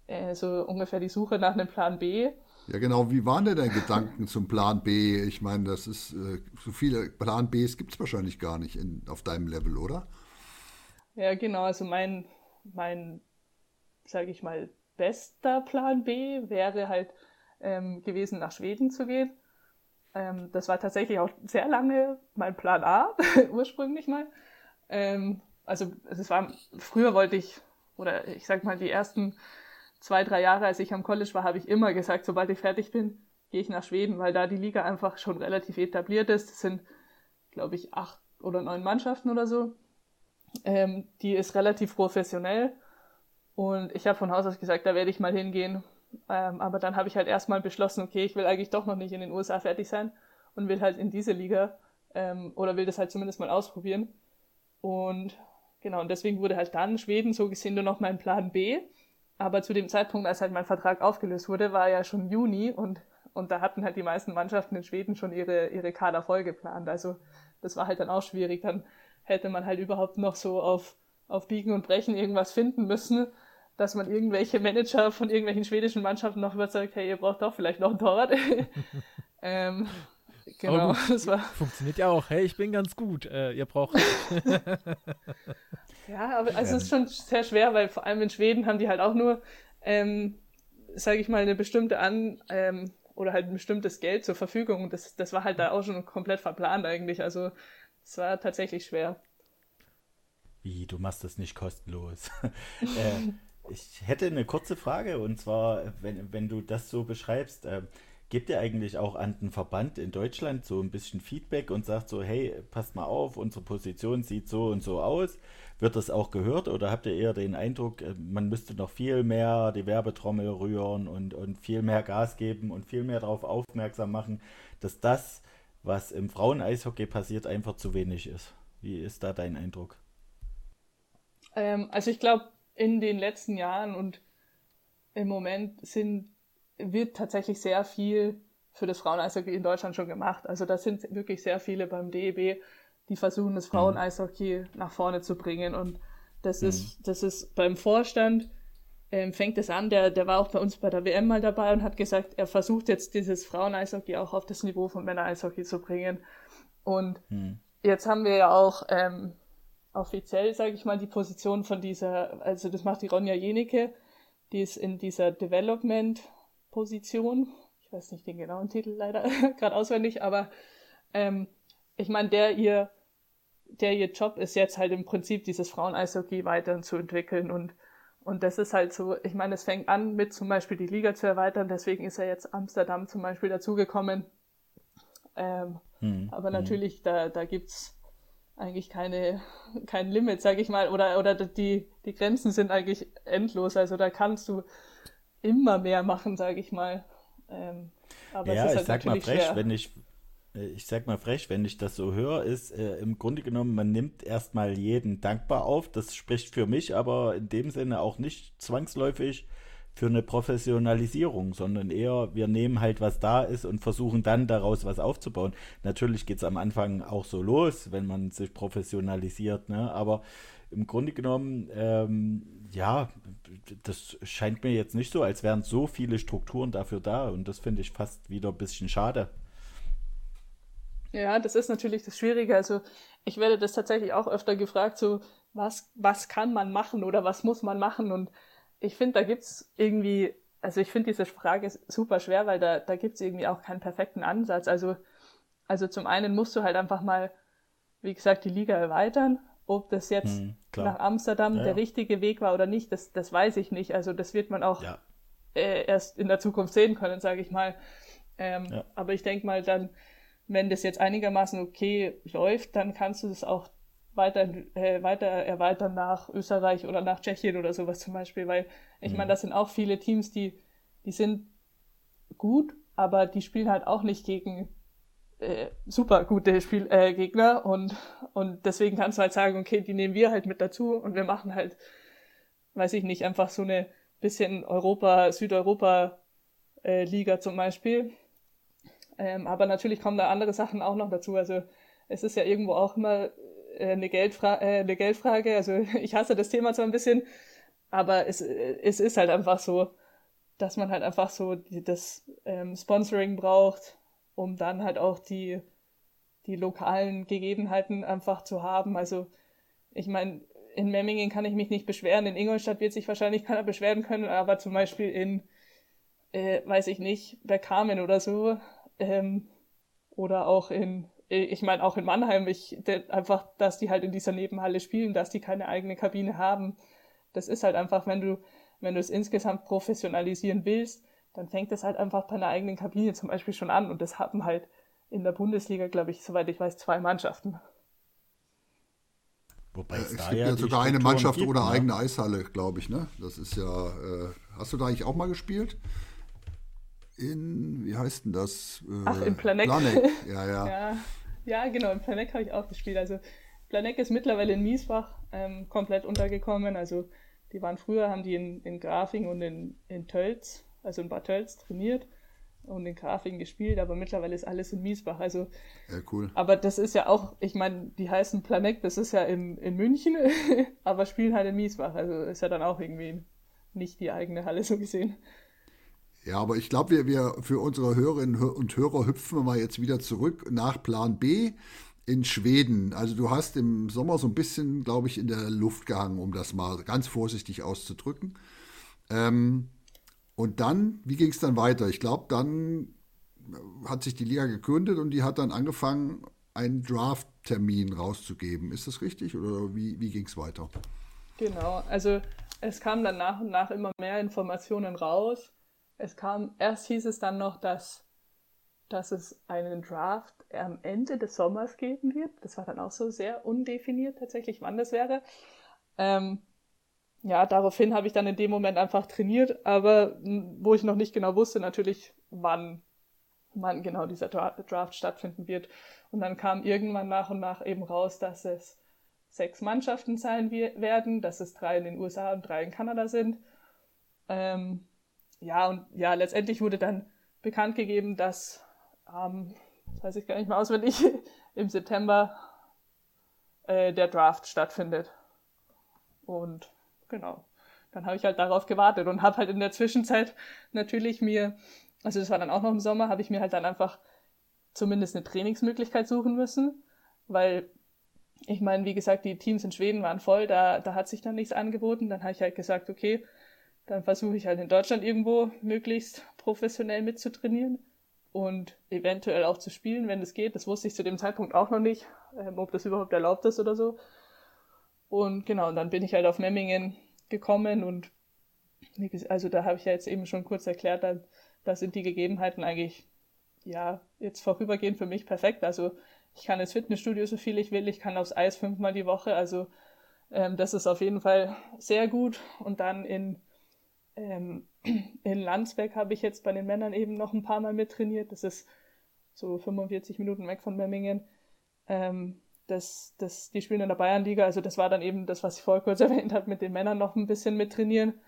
äh, so ungefähr die Suche nach einem Plan B. Ja, genau. Wie waren denn deine Gedanken zum Plan B? Ich meine, das ist, äh, so viele Plan Bs gibt es wahrscheinlich gar nicht in, auf deinem Level, oder? Ja, genau. Also mein, mein, sage ich mal, bester Plan B wäre halt ähm, gewesen, nach Schweden zu gehen. Ähm, das war tatsächlich auch sehr lange mein Plan A, ursprünglich mal. Ähm, also es war, früher wollte ich, oder ich sag mal, die ersten zwei, drei Jahre, als ich am College war, habe ich immer gesagt, sobald ich fertig bin, gehe ich nach Schweden, weil da die Liga einfach schon relativ etabliert ist. Es sind, glaube ich, acht oder neun Mannschaften oder so. Ähm, die ist relativ professionell und ich habe von Haus aus gesagt, da werde ich mal hingehen. Ähm, aber dann habe ich halt erstmal beschlossen, okay, ich will eigentlich doch noch nicht in den USA fertig sein und will halt in diese Liga ähm, oder will das halt zumindest mal ausprobieren. Und genau, und deswegen wurde halt dann Schweden so gesehen nur noch mein Plan B. Aber zu dem Zeitpunkt, als halt mein Vertrag aufgelöst wurde, war ja schon Juni und, und da hatten halt die meisten Mannschaften in Schweden schon ihre, ihre Kader voll geplant. Also das war halt dann auch schwierig. Dann hätte man halt überhaupt noch so auf, auf Biegen und Brechen irgendwas finden müssen dass man irgendwelche Manager von irgendwelchen schwedischen Mannschaften noch überzeugt, hey, ihr braucht doch vielleicht noch ein Torwart. ähm, genau, das war. Funktioniert ja auch, hey, ich bin ganz gut, äh, ihr braucht. ja, aber also es ist schon sehr schwer, weil vor allem in Schweden haben die halt auch nur, ähm, sage ich mal, eine bestimmte An- ähm, oder halt ein bestimmtes Geld zur Verfügung. Das, das war halt da auch schon komplett verplant eigentlich. Also es war tatsächlich schwer. Wie, du machst das nicht kostenlos. äh, ich hätte eine kurze Frage und zwar, wenn, wenn du das so beschreibst, äh, gebt ihr eigentlich auch an den Verband in Deutschland so ein bisschen Feedback und sagt so, hey, passt mal auf, unsere Position sieht so und so aus. Wird das auch gehört oder habt ihr eher den Eindruck, äh, man müsste noch viel mehr die Werbetrommel rühren und, und viel mehr Gas geben und viel mehr darauf aufmerksam machen, dass das, was im Frauen-Eishockey passiert, einfach zu wenig ist? Wie ist da dein Eindruck? Ähm, also ich glaube, in den letzten Jahren und im Moment sind, wird tatsächlich sehr viel für das Fraueneishockey in Deutschland schon gemacht. Also da sind wirklich sehr viele beim DEB, die versuchen, das mhm. Fraueneishockey nach vorne zu bringen. Und das mhm. ist, das ist beim Vorstand, ähm, fängt es an, der, der war auch bei uns bei der WM mal dabei und hat gesagt, er versucht jetzt dieses Fraueneishockey auch auf das Niveau von Männereishockey zu bringen. Und mhm. jetzt haben wir ja auch ähm, offiziell, sage ich mal, die Position von dieser, also das macht die Ronja Jenike, die ist in dieser Development-Position. Ich weiß nicht den genauen Titel leider gerade auswendig, aber ähm, ich meine, der ihr, der ihr Job ist jetzt halt im Prinzip dieses Frauen-Eishockey weiter zu entwickeln und und das ist halt so, ich meine, es fängt an mit zum Beispiel die Liga zu erweitern, deswegen ist ja jetzt Amsterdam zum Beispiel dazugekommen. Ähm, hm, aber hm. natürlich, da, da gibt's eigentlich keine, kein Limit, sag ich mal, oder, oder die, die Grenzen sind eigentlich endlos. Also da kannst du immer mehr machen, sag ich mal. Ähm, aber ja, halt ich sag mal frech, schwer. wenn ich, äh, ich sag mal frech, wenn ich das so höre, ist äh, im Grunde genommen, man nimmt erstmal jeden dankbar auf. Das spricht für mich aber in dem Sinne auch nicht zwangsläufig für eine Professionalisierung, sondern eher, wir nehmen halt, was da ist und versuchen dann daraus was aufzubauen. Natürlich geht es am Anfang auch so los, wenn man sich professionalisiert, ne? aber im Grunde genommen, ähm, ja, das scheint mir jetzt nicht so, als wären so viele Strukturen dafür da und das finde ich fast wieder ein bisschen schade. Ja, das ist natürlich das Schwierige. Also ich werde das tatsächlich auch öfter gefragt, so was, was kann man machen oder was muss man machen? Und ich finde, da gibt's irgendwie, also ich finde diese Frage super schwer, weil da, da gibt's irgendwie auch keinen perfekten Ansatz. Also, also zum einen musst du halt einfach mal, wie gesagt, die Liga erweitern. Ob das jetzt hm, nach Amsterdam ja, der ja. richtige Weg war oder nicht, das, das weiß ich nicht. Also das wird man auch ja. äh, erst in der Zukunft sehen können, sage ich mal. Ähm, aber ich denke mal dann, wenn das jetzt einigermaßen okay läuft, dann kannst du das auch weiter, äh, weiter erweitern nach Österreich oder nach Tschechien oder sowas zum Beispiel, weil ich mhm. meine, das sind auch viele Teams, die, die sind gut, aber die spielen halt auch nicht gegen äh, super gute Spiel, äh, Gegner und, und deswegen kannst du halt sagen, okay, die nehmen wir halt mit dazu und wir machen halt, weiß ich nicht, einfach so eine bisschen Europa, Südeuropa äh, Liga zum Beispiel. Ähm, aber natürlich kommen da andere Sachen auch noch dazu. Also es ist ja irgendwo auch immer eine, Geldfra äh, eine Geldfrage. Also ich hasse das Thema zwar ein bisschen, aber es, es ist halt einfach so, dass man halt einfach so die, das ähm, Sponsoring braucht, um dann halt auch die, die lokalen Gegebenheiten einfach zu haben. Also ich meine, in Memmingen kann ich mich nicht beschweren, in Ingolstadt wird sich wahrscheinlich keiner beschweren können, aber zum Beispiel in, äh, weiß ich nicht, Bergkamen oder so, ähm, oder auch in ich meine auch in Mannheim, ich, der, einfach, dass die halt in dieser Nebenhalle spielen, dass die keine eigene Kabine haben. Das ist halt einfach, wenn du, wenn du es insgesamt professionalisieren willst, dann fängt es halt einfach bei einer eigenen Kabine zum Beispiel schon an. Und das haben halt in der Bundesliga, glaube ich, soweit ich weiß, zwei Mannschaften. Wobei es, es gibt ja, sogar eine Mannschaft gibt, oder ne? eigene Eishalle, glaube ich, ne? Das ist ja. Äh, hast du da eigentlich auch mal gespielt? In, wie heißt denn das? Äh, Ach, in Planek. Planek. Ja, ja. ja. Ja, genau, in Planek habe ich auch gespielt. Also Planek ist mittlerweile in Miesbach ähm, komplett untergekommen. Also die waren früher, haben die in, in Grafing und in, in Tölz, also in Bad Tölz trainiert und in Grafing gespielt, aber mittlerweile ist alles in Miesbach. Also, ja, cool. Aber das ist ja auch, ich meine, die heißen Planek, das ist ja in, in München, aber spielen halt in Miesbach. Also ist ja dann auch irgendwie nicht die eigene Halle so gesehen. Ja, aber ich glaube, wir, wir für unsere Hörerinnen und Hörer hüpfen wir mal jetzt wieder zurück nach Plan B in Schweden. Also du hast im Sommer so ein bisschen, glaube ich, in der Luft gehangen, um das mal ganz vorsichtig auszudrücken. Ähm, und dann, wie ging es dann weiter? Ich glaube, dann hat sich die Liga gegründet und die hat dann angefangen, einen Draft-Termin rauszugeben. Ist das richtig oder wie, wie ging es weiter? Genau, also es kamen dann nach und nach immer mehr Informationen raus es kam, erst hieß es dann noch, dass, dass es einen Draft am Ende des Sommers geben wird. Das war dann auch so sehr undefiniert tatsächlich, wann das wäre. Ähm, ja, daraufhin habe ich dann in dem Moment einfach trainiert, aber wo ich noch nicht genau wusste, natürlich, wann, wann genau dieser Draft stattfinden wird. Und dann kam irgendwann nach und nach eben raus, dass es sechs Mannschaften sein werden, dass es drei in den USA und drei in Kanada sind. Ähm, ja, und ja, letztendlich wurde dann bekannt gegeben, dass, ähm, das weiß ich gar nicht mehr auswendig, im September äh, der Draft stattfindet. Und genau, dann habe ich halt darauf gewartet und habe halt in der Zwischenzeit natürlich mir, also das war dann auch noch im Sommer, habe ich mir halt dann einfach zumindest eine Trainingsmöglichkeit suchen müssen, weil ich meine, wie gesagt, die Teams in Schweden waren voll, da, da hat sich dann nichts angeboten. Dann habe ich halt gesagt, okay, dann versuche ich halt in Deutschland irgendwo möglichst professionell mitzutrainieren und eventuell auch zu spielen, wenn es geht. Das wusste ich zu dem Zeitpunkt auch noch nicht, ähm, ob das überhaupt erlaubt ist oder so. Und genau, und dann bin ich halt auf Memmingen gekommen und also da habe ich ja jetzt eben schon kurz erklärt, da, da sind die Gegebenheiten eigentlich ja jetzt vorübergehend für mich perfekt. Also ich kann ins Fitnessstudio so viel ich will, ich kann aufs Eis fünfmal die Woche, also ähm, das ist auf jeden Fall sehr gut. Und dann in ähm, in Landsberg habe ich jetzt bei den Männern eben noch ein paar Mal mittrainiert. Das ist so 45 Minuten weg von Memmingen. Ähm, das, das, die spielen in der Bayernliga, also das war dann eben das, was ich vorher kurz erwähnt habe, mit den Männern noch ein bisschen mittrainieren.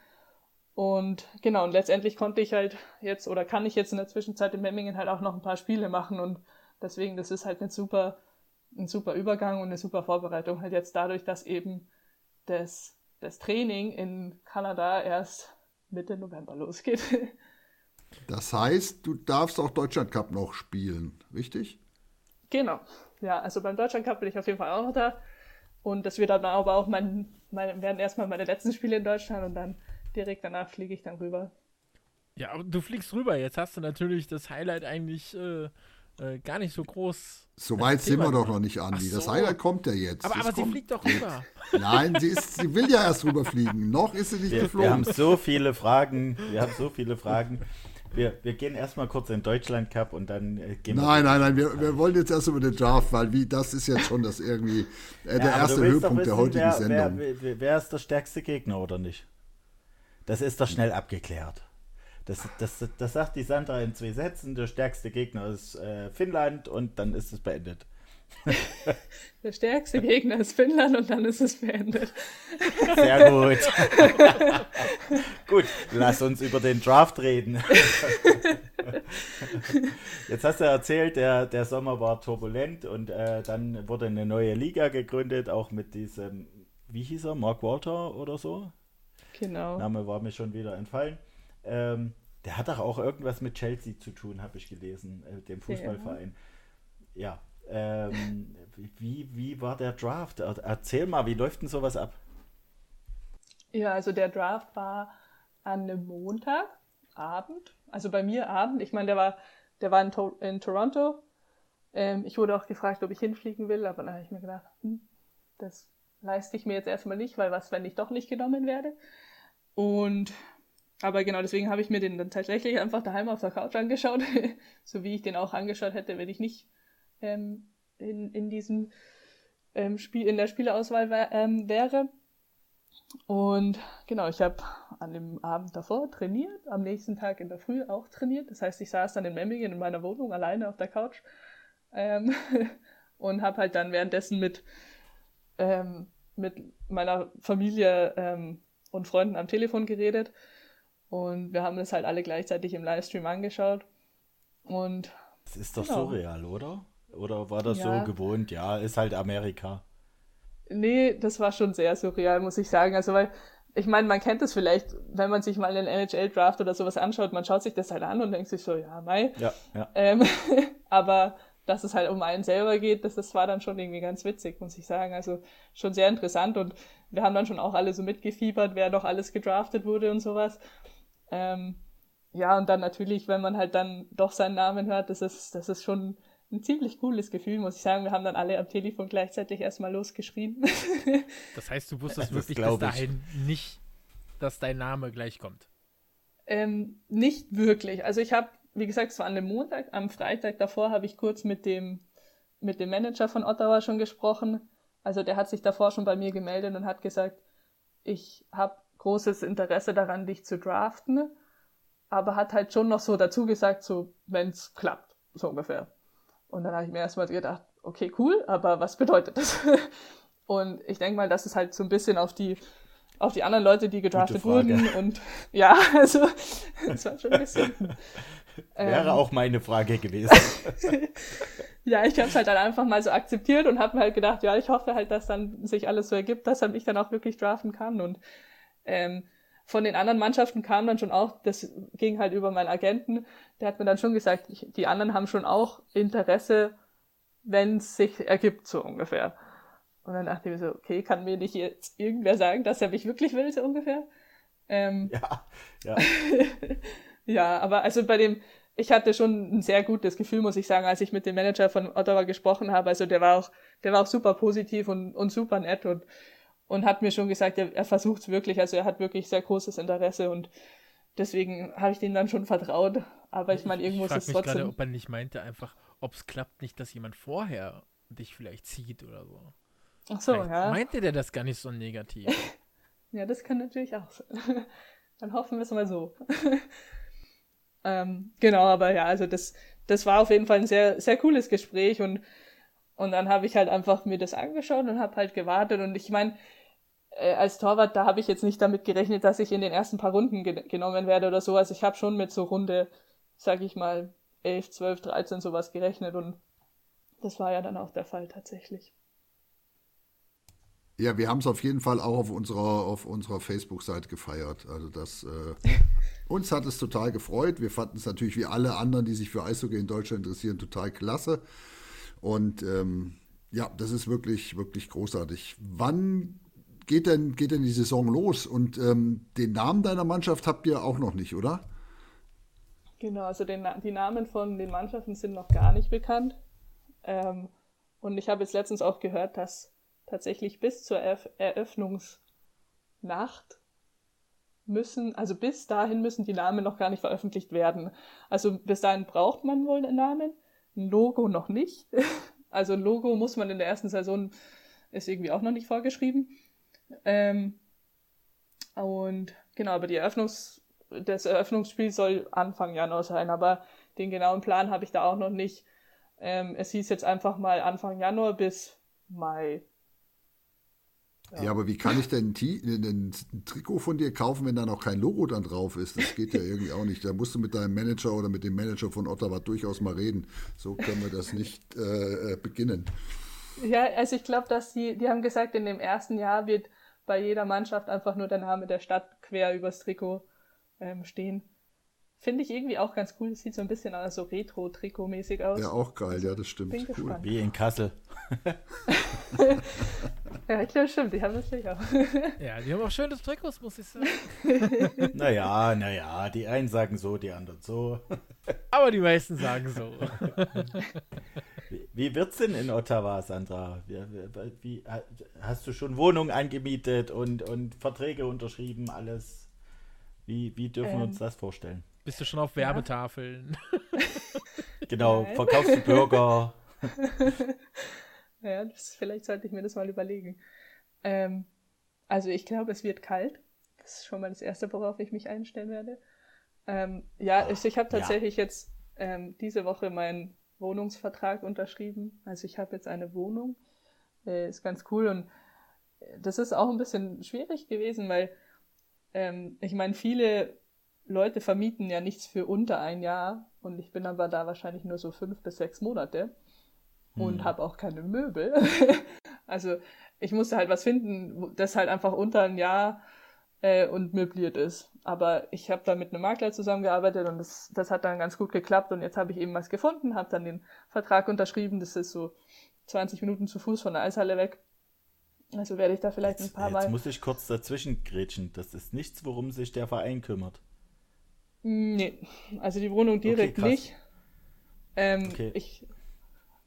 Und genau, und letztendlich konnte ich halt jetzt oder kann ich jetzt in der Zwischenzeit in Memmingen halt auch noch ein paar Spiele machen und deswegen, das ist halt ein super, ein super Übergang und eine super Vorbereitung halt jetzt dadurch, dass eben das, das Training in Kanada erst Mitte November losgeht. Das heißt, du darfst auch Deutschland Cup noch spielen, richtig? Genau. Ja, also beim Deutschland Cup bin ich auf jeden Fall auch noch da. Und das wird dann aber auch mein, mein werden erstmal meine letzten Spiele in Deutschland und dann direkt danach fliege ich dann rüber. Ja, aber du fliegst rüber. Jetzt hast du natürlich das Highlight eigentlich äh, äh, gar nicht so groß. So weit sind wir doch noch nicht, Andi. So. Das Highlight kommt ja jetzt. Aber, aber sie fliegt doch rüber. Nein, sie, ist, sie will ja erst rüberfliegen. Noch ist sie nicht wir, geflogen. Wir haben so viele Fragen. Wir haben so viele Fragen. Wir, wir gehen erstmal kurz in Deutschland Cup und dann äh, gehen wir. Nein, nein, nein, wir, wir wollen jetzt erst über den Draft, weil wie das ist jetzt schon das irgendwie äh, der erste Höhepunkt wissen, der heutigen wer, Sendung. Wer, wer, wer, ist der stärkste Gegner oder nicht? Das ist doch schnell abgeklärt. Das, das, das sagt die Sandra in zwei Sätzen. Der stärkste Gegner ist äh, Finnland und dann ist es beendet. Der stärkste Gegner ist Finnland und dann ist es beendet. Sehr gut. gut, lass uns über den Draft reden. Jetzt hast du erzählt, der, der Sommer war turbulent und äh, dann wurde eine neue Liga gegründet, auch mit diesem, wie hieß er, Mark Walter oder so? Genau. Name war mir schon wieder entfallen. Ähm, der hat doch auch irgendwas mit Chelsea zu tun, habe ich gelesen, äh, dem Fußballverein. Ja. ja ähm, wie, wie war der Draft? Erzähl mal, wie läuft denn sowas ab? Ja, also der Draft war an einem Montagabend, also bei mir Abend. Ich meine, der war, der war in, to in Toronto. Ähm, ich wurde auch gefragt, ob ich hinfliegen will, aber dann habe ich mir gedacht, hm, das leiste ich mir jetzt erstmal nicht, weil was, wenn ich doch nicht genommen werde? Und aber genau deswegen habe ich mir den dann tatsächlich einfach daheim auf der Couch angeschaut, so wie ich den auch angeschaut hätte, wenn ich nicht ähm, in, in diesem ähm, Spiel, in der Spieleauswahl ähm, wäre. Und genau, ich habe an dem Abend davor trainiert, am nächsten Tag in der Früh auch trainiert. Das heißt, ich saß dann in Memmingen in meiner Wohnung alleine auf der Couch ähm, und habe halt dann währenddessen mit, ähm, mit meiner Familie ähm, und Freunden am Telefon geredet und wir haben das halt alle gleichzeitig im Livestream angeschaut. Und. Das ist doch genau. surreal, oder? Oder war das ja. so gewohnt? Ja, ist halt Amerika. Nee, das war schon sehr surreal, muss ich sagen. Also, weil, ich meine, man kennt das vielleicht, wenn man sich mal einen NHL-Draft oder sowas anschaut, man schaut sich das halt an und denkt sich so, ja, mei. Ja, ja. Ähm, aber dass es halt um einen selber geht, das, das war dann schon irgendwie ganz witzig, muss ich sagen. Also schon sehr interessant und wir haben dann schon auch alle so mitgefiebert, wer doch alles gedraftet wurde und sowas. Ähm, ja, und dann natürlich, wenn man halt dann doch seinen Namen hört, das ist, das ist schon ein ziemlich cooles Gefühl, muss ich sagen. Wir haben dann alle am Telefon gleichzeitig erstmal losgeschrien. Das heißt, du wusstest das wirklich bis dahin nicht, dass dein Name gleich kommt? Ähm, nicht wirklich. Also ich habe, wie gesagt, es war an dem Montag, am Freitag davor habe ich kurz mit dem, mit dem Manager von Ottawa schon gesprochen. Also der hat sich davor schon bei mir gemeldet und hat gesagt, ich habe großes Interesse daran, dich zu draften, aber hat halt schon noch so dazu gesagt, so, wenn's klappt, so ungefähr. Und dann habe ich mir erstmal gedacht, okay, cool, aber was bedeutet das? und ich denke mal, das ist halt so ein bisschen auf die, auf die anderen Leute, die gedraftet wurden. Und ja, also, das war schon ein bisschen. Wäre ähm, auch meine Frage gewesen. ja, ich habe es halt dann einfach mal so akzeptiert und habe mir halt gedacht, ja, ich hoffe halt, dass dann sich alles so ergibt, dass er mich dann auch wirklich draften kann. Und ähm, von den anderen Mannschaften kam dann schon auch, das ging halt über meinen Agenten, der hat mir dann schon gesagt, ich, die anderen haben schon auch Interesse, wenn es sich ergibt, so ungefähr. Und dann dachte ich mir so, okay, kann mir nicht jetzt irgendwer sagen, dass er mich wirklich will, so ungefähr? Ähm, ja, ja. ja, aber also bei dem, ich hatte schon ein sehr gutes Gefühl, muss ich sagen, als ich mit dem Manager von Ottawa gesprochen habe. Also der war auch, der war auch super positiv und, und super nett und und hat mir schon gesagt, er, er versucht es wirklich, also er hat wirklich sehr großes Interesse und deswegen habe ich dem dann schon vertraut. Aber ich meine, irgendwo ich ist es trotzdem. gerade, ob er nicht meinte, einfach, ob es klappt, nicht, dass jemand vorher dich vielleicht zieht oder so. Ach so, vielleicht ja. Meinte der das gar nicht so negativ? ja, das kann natürlich auch sein. dann hoffen wir es mal so. ähm, genau, aber ja, also das, das war auf jeden Fall ein sehr, sehr cooles Gespräch und, und dann habe ich halt einfach mir das angeschaut und habe halt gewartet und ich meine, äh, als Torwart, da habe ich jetzt nicht damit gerechnet, dass ich in den ersten paar Runden ge genommen werde oder so. Also ich habe schon mit so Runde, sag ich mal, 11, 12, 13 sowas gerechnet und das war ja dann auch der Fall tatsächlich. Ja, wir haben es auf jeden Fall auch auf unserer, auf unserer Facebook-Seite gefeiert. Also das äh, uns hat es total gefreut. Wir fanden es natürlich wie alle anderen, die sich für Eishockey in Deutschland interessieren, total klasse. Und ähm, ja, das ist wirklich, wirklich großartig. Wann geht denn, geht denn die Saison los? Und ähm, den Namen deiner Mannschaft habt ihr auch noch nicht, oder? Genau, also den, die Namen von den Mannschaften sind noch gar nicht bekannt. Ähm, und ich habe jetzt letztens auch gehört, dass tatsächlich bis zur Erf Eröffnungsnacht müssen, also bis dahin müssen die Namen noch gar nicht veröffentlicht werden. Also bis dahin braucht man wohl einen Namen, ein Logo noch nicht. Also ein Logo muss man in der ersten Saison, ist irgendwie auch noch nicht vorgeschrieben. Ähm, und genau, aber die Eröffnungs, das Eröffnungsspiel soll Anfang Januar sein, aber den genauen Plan habe ich da auch noch nicht. Ähm, es hieß jetzt einfach mal Anfang Januar bis Mai. Ja. ja, aber wie kann ich denn ein, Trikot von dir kaufen, wenn da noch kein Logo dann drauf ist? Das geht ja irgendwie auch nicht. Da musst du mit deinem Manager oder mit dem Manager von Ottawa durchaus mal reden. So können wir das nicht äh, äh beginnen. Ja, also ich glaube, dass die, die haben gesagt, in dem ersten Jahr wird bei jeder Mannschaft einfach nur der Name der Stadt quer übers Trikot ähm, stehen. Finde ich irgendwie auch ganz cool. Das sieht so ein bisschen so Retro-Trikot-mäßig aus. Ja, auch geil, ja, das stimmt. Bin cool. Wie in Kassel. ja, ich glaube, stimmt, die haben das sicher. ja, die haben auch schönes Trikots, muss ich sagen. naja, naja, die einen sagen so, die anderen so. Aber die meisten sagen so. wie, wie wird's denn in Ottawa, Sandra? Wie, wie, hast du schon Wohnungen angemietet und, und Verträge unterschrieben, alles? Wie, wie dürfen ähm, wir uns das vorstellen? Bist du schon auf Werbetafeln? genau, Nein. verkaufst du Burger. ja, das, vielleicht sollte ich mir das mal überlegen. Ähm, also ich glaube, es wird kalt. Das ist schon mal das Erste, worauf ich mich einstellen werde. Ähm, ja, ich, ich habe tatsächlich ja. jetzt ähm, diese Woche meinen Wohnungsvertrag unterschrieben. Also ich habe jetzt eine Wohnung. Äh, ist ganz cool und äh, das ist auch ein bisschen schwierig gewesen, weil ähm, ich meine, viele Leute vermieten ja nichts für unter ein Jahr und ich bin aber da wahrscheinlich nur so fünf bis sechs Monate und hm. habe auch keine Möbel. also ich musste halt was finden, das halt einfach unter ein Jahr äh, und möbliert ist. Aber ich habe da mit einem Makler zusammengearbeitet und das, das hat dann ganz gut geklappt und jetzt habe ich eben was gefunden, habe dann den Vertrag unterschrieben. Das ist so 20 Minuten zu Fuß von der Eishalle weg. Also werde ich da vielleicht jetzt, ein paar jetzt Mal. Jetzt muss ich kurz dazwischen grätschen. Das ist nichts, worum sich der Verein kümmert. Nee, also die Wohnung direkt okay, nicht. Ähm, okay. ich,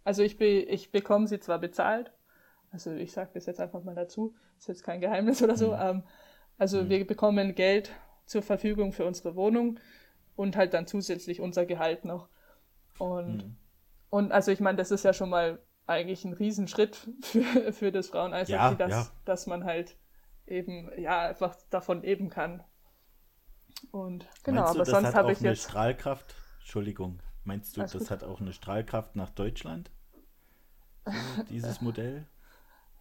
also ich, be, ich bekomme sie zwar bezahlt, also ich sage das jetzt einfach mal dazu, ist jetzt kein Geheimnis oder so. Mhm. Ähm, also mhm. wir bekommen Geld zur Verfügung für unsere Wohnung und halt dann zusätzlich unser Gehalt noch. Und, mhm. und also ich meine, das ist ja schon mal eigentlich ein Riesenschritt für, für das Fraueneishockey, ja, dass, ja. dass man halt eben ja einfach davon leben kann. Und genau, Meinst du, aber das sonst habe ich eine jetzt. Strahlkraft. Entschuldigung, meinst du, das gut. hat auch eine Strahlkraft nach Deutschland? dieses Modell?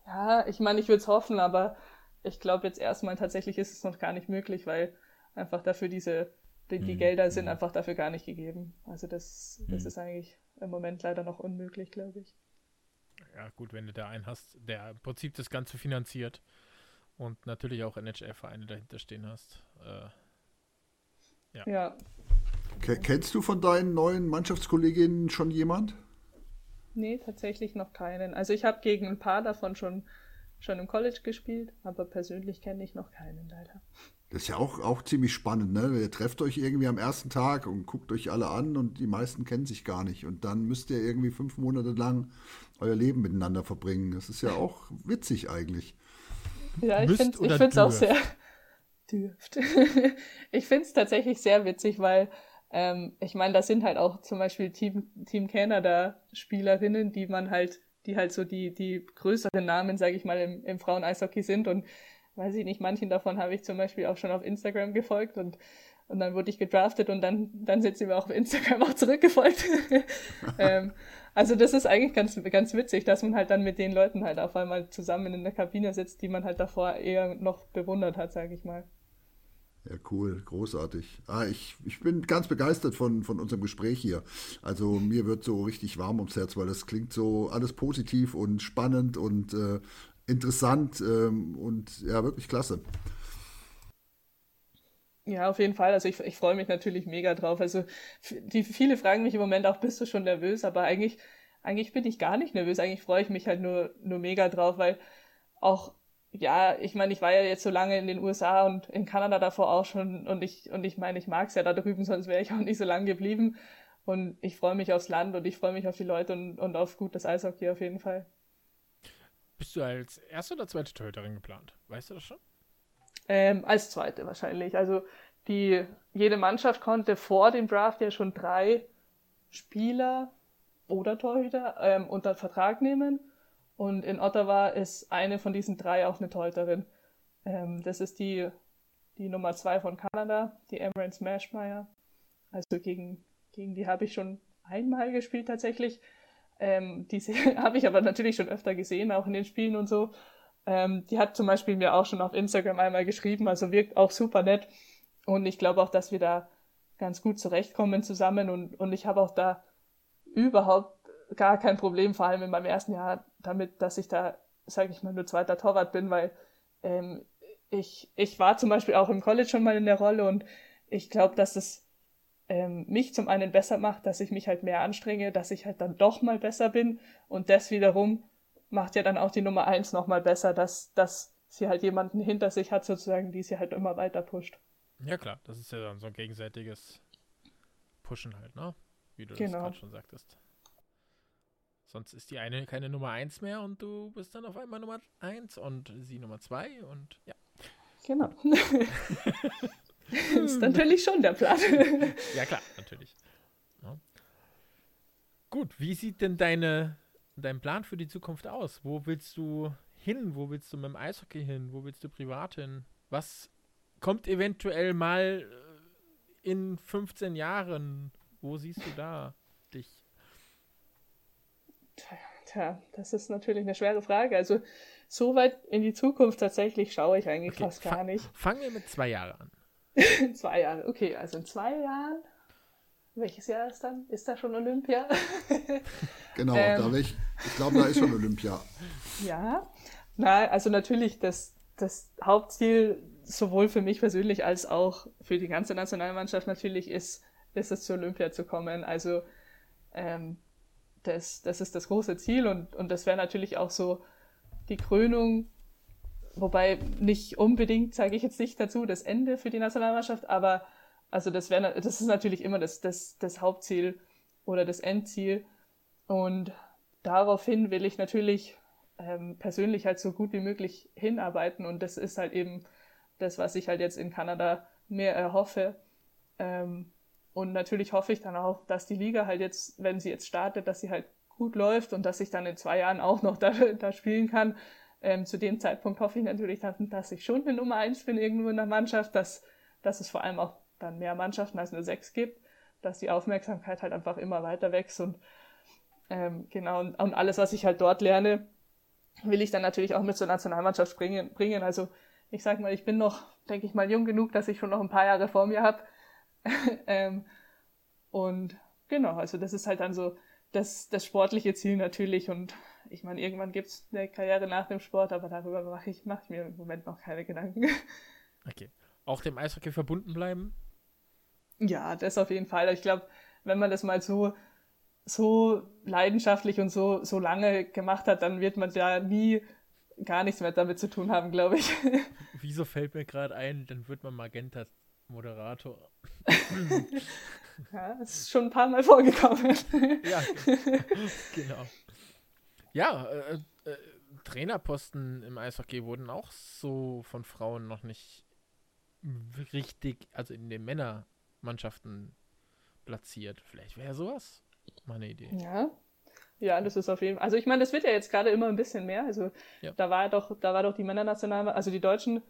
Ja, ich meine, ich würde es hoffen, aber ich glaube jetzt erstmal tatsächlich ist es noch gar nicht möglich, weil einfach dafür diese, die, die hm, Gelder sind hm. einfach dafür gar nicht gegeben. Also das, das hm. ist eigentlich im Moment leider noch unmöglich, glaube ich. Ja, gut, wenn du da einen hast, der im Prinzip das Ganze finanziert und natürlich auch NHL-Vereine dahinter stehen hast. Äh, ja. ja. Kennst du von deinen neuen Mannschaftskolleginnen schon jemand? Nee, tatsächlich noch keinen. Also ich habe gegen ein paar davon schon, schon im College gespielt, aber persönlich kenne ich noch keinen leider. Das ist ja auch, auch ziemlich spannend, ne? Ihr trefft euch irgendwie am ersten Tag und guckt euch alle an und die meisten kennen sich gar nicht. Und dann müsst ihr irgendwie fünf Monate lang euer Leben miteinander verbringen. Das ist ja auch witzig eigentlich. Ja, ich finde es auch sehr, dürft. ich finde es tatsächlich sehr witzig, weil ähm, ich meine, das sind halt auch zum Beispiel Team, Team Canada-Spielerinnen, die man halt, die halt so die, die größeren Namen, sage ich mal, im, im Frauen-Eishockey sind. Und weiß ich nicht, manchen davon habe ich zum Beispiel auch schon auf Instagram gefolgt und und dann wurde ich gedraftet und dann, dann sind sie mir auch auf Instagram auch zurückgefolgt. ähm, also das ist eigentlich ganz, ganz witzig, dass man halt dann mit den Leuten halt auf einmal zusammen in der Kabine sitzt, die man halt davor eher noch bewundert hat, sage ich mal. Ja, cool, großartig. Ah, ich, ich bin ganz begeistert von, von unserem Gespräch hier. Also mir wird so richtig warm ums Herz, weil das klingt so alles positiv und spannend und äh, interessant ähm, und ja, wirklich klasse. Ja, auf jeden Fall. Also ich, ich freue mich natürlich mega drauf. Also die viele fragen mich im Moment auch, bist du schon nervös? Aber eigentlich eigentlich bin ich gar nicht nervös. Eigentlich freue ich mich halt nur, nur mega drauf, weil auch, ja, ich meine, ich war ja jetzt so lange in den USA und in Kanada davor auch schon und ich, und ich meine, ich mag es ja da drüben, sonst wäre ich auch nicht so lange geblieben. Und ich freue mich aufs Land und ich freue mich auf die Leute und, und auf gutes Eishockey auf jeden Fall. Bist du als erste oder zweite Torhüterin geplant? Weißt du das schon? Ähm, als zweite wahrscheinlich. Also die, jede Mannschaft konnte vor dem Draft ja schon drei Spieler oder Torhüter ähm, unter Vertrag nehmen. Und in Ottawa ist eine von diesen drei auch eine Torhüterin. Ähm, das ist die, die Nummer zwei von Kanada, die Emran Smashmeyer. Also gegen, gegen die habe ich schon einmal gespielt tatsächlich. Ähm, diese habe ich aber natürlich schon öfter gesehen, auch in den Spielen und so. Ähm, die hat zum Beispiel mir auch schon auf Instagram einmal geschrieben, also wirkt auch super nett. Und ich glaube auch, dass wir da ganz gut zurechtkommen zusammen. Und, und ich habe auch da überhaupt gar kein Problem, vor allem in meinem ersten Jahr, damit, dass ich da, sage ich mal, nur zweiter Torwart bin, weil ähm, ich, ich war zum Beispiel auch im College schon mal in der Rolle. Und ich glaube, dass es ähm, mich zum einen besser macht, dass ich mich halt mehr anstrenge, dass ich halt dann doch mal besser bin. Und das wiederum macht ja dann auch die Nummer eins nochmal besser, dass, dass sie halt jemanden hinter sich hat sozusagen, die sie halt immer weiter pusht. Ja klar, das ist ja dann so ein gegenseitiges Pushen halt, ne? Wie du Genau. das gerade schon sagtest. Sonst ist die eine keine Nummer 1 mehr und du bist dann auf einmal Nummer 1 und sie Nummer 2 und ja. Genau. ist natürlich schon der Plan. Ja klar, natürlich. Ja. Gut, wie sieht denn deine, dein Plan für die Zukunft aus? Wo willst du hin? Wo willst du mit dem Eishockey hin? Wo willst du privat hin? Was kommt eventuell mal äh, in 15 Jahren? Wo siehst du da dich? Tja, das ist natürlich eine schwere Frage. Also so weit in die Zukunft tatsächlich schaue ich eigentlich Okay, fast gar nicht. Fangen wir mit zwei Jahren an. In zwei Jahren. Okay, also in zwei Jahren. Welches Jahr ist dann? Ist da schon Olympia? Genau, Ähm. da ich, ich glaube, da ist schon Olympia. ja. Na, also natürlich das, das Hauptziel sowohl für mich persönlich als auch für die ganze Nationalmannschaft natürlich ist, ist es zur Olympia zu kommen. Also ähm, das, das ist das große Ziel und, und das wäre natürlich auch so die Krönung, wobei nicht unbedingt, sage ich jetzt nicht dazu, das Ende für die Nationalmannschaft, aber also das wäre, das ist natürlich immer das, das, das Hauptziel oder das Endziel und daraufhin will ich natürlich ähm, persönlich halt so gut wie möglich hinarbeiten und das ist halt eben das, was ich halt jetzt in Kanada mehr erhoffe. Ähm, und natürlich hoffe ich dann auch, dass die Liga halt jetzt, wenn sie jetzt startet, dass sie halt gut läuft und dass ich dann in zwei Jahren auch noch da, da spielen kann. Ähm, zu dem Zeitpunkt hoffe ich natürlich, dass, dass ich schon eine Nummer eins bin irgendwo in der Mannschaft, dass, dass es vor allem auch dann mehr Mannschaften als nur sechs gibt, dass die Aufmerksamkeit halt einfach immer weiter wächst und ähm, genau, und, und alles, was ich halt dort lerne, will ich dann natürlich auch mit zur Nationalmannschaft bringen. bringen. Also ich sag mal, ich bin noch, denke ich mal, jung genug, dass ich schon noch ein paar Jahre vor mir habe. ähm, und genau, also das ist halt dann so das, das sportliche Ziel natürlich. Und ich meine, irgendwann gibt's eine Karriere nach dem Sport, aber darüber mache ich, mach ich mir im Moment noch keine Gedanken. Okay. Auch dem Eishockey verbunden bleiben? Ja, das auf jeden Fall. Ich glaube, wenn man das mal so, so leidenschaftlich und so, so lange gemacht hat, dann wird man da nie gar nichts mehr damit zu tun haben, glaube ich. Wieso fällt mir gerade ein, dann wird man Magenta Moderator. Ja, das ist schon ein paar Mal vorgekommen. Ja, genau. Ja, äh, äh, Trainerposten im Eishockey wurden auch so von Frauen noch nicht richtig, also in den Männermannschaften platziert. Vielleicht wäre sowas mal eine Idee. Ja. Ja, das ist auf jeden Fall. Also ich meine, das wird ja jetzt gerade immer ein bisschen mehr. Also Ja. da war doch, da war doch die Männernational, also die Deutschen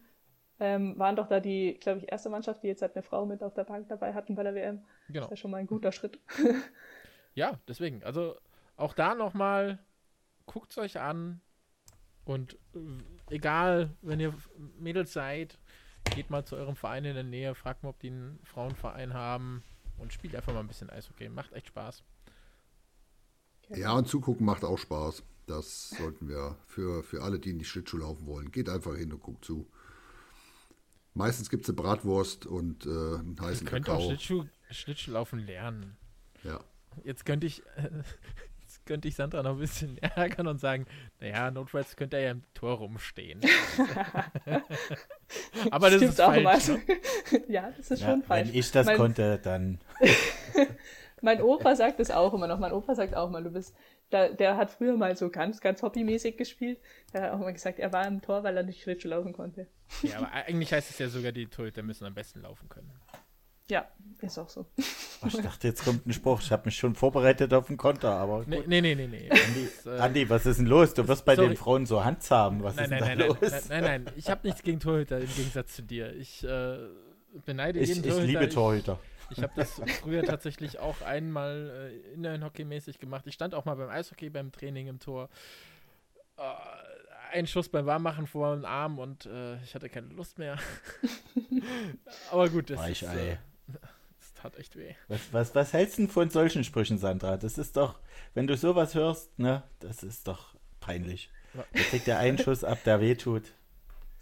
ähm, waren doch da die, glaube ich, erste Mannschaft, die jetzt halt eine Frau mit auf der Bank dabei hatten bei der WM. Das Genau. ist ja schon mal ein guter Schritt. Ja, deswegen. Also auch da nochmal, guckt es euch an. Und egal, wenn ihr Mädels seid, geht mal zu eurem Verein in der Nähe, fragt mal, ob die einen Frauenverein haben und spielt einfach mal ein bisschen Eishockey. Macht echt Spaß. Ja, und zugucken macht auch Spaß. Das sollten wir für, für alle, die in die Schlittschuh laufen wollen. Geht einfach hin und guckt zu. Meistens gibt es eine Bratwurst und äh, einen Ihr heißen könnt auch Kakao. Schlittschuh, Schlittschuhlaufen lernen. Ja. Jetzt könnte ich, jetzt könnte ich Sandra noch ein bisschen ärgern und sagen, naja, notfalls könnte er ja im Tor rumstehen. Aber das Stimmt ist auch falsch. mal. Ne? ja, das ist Ja, schon falsch. wenn ich das Mein- konnte, dann. Mein Opa sagt das auch immer noch. Mein Opa sagt auch mal, du bist, da, der hat früher mal so ganz, ganz hobbymäßig gespielt. Der hat auch immer gesagt, er war im Tor, weil er nicht Schlittschuh laufen konnte. Ja, aber eigentlich heißt es ja sogar, die Torhüter müssen am besten laufen können. Ja, ist auch so. Oh, ich dachte, jetzt kommt ein Spruch. Ich habe mich schon vorbereitet auf den Konter, aber. Nee, gut. nee, nee, nee. nee. Andi, Das, äh, Andi, was ist denn los? Du wirst bei sorry. den Frauen so handzahm. Was Nein, ist nein, denn nein, da nein, los? nein, nein, nein. Ich habe nichts gegen Torhüter im Gegensatz zu dir. Ich äh, beneide Ich, jeden ich Torhüter. liebe Torhüter. Ich, ich habe das früher tatsächlich auch einmal äh, Inline-Hockey-mäßig gemacht. Ich stand auch mal beim Eishockey beim Training im Tor. Äh, ein Schuss beim Warmmachen vor den Arm und äh, ich hatte keine Lust mehr. Aber gut, das, ist, Weichei. äh, das tat echt weh. Was, was, was hältst du denn von solchen Sprüchen, Sandra? Das ist doch, wenn du sowas hörst, ne, das ist doch peinlich. Da kriegt der einen Schuss ab, der wehtut.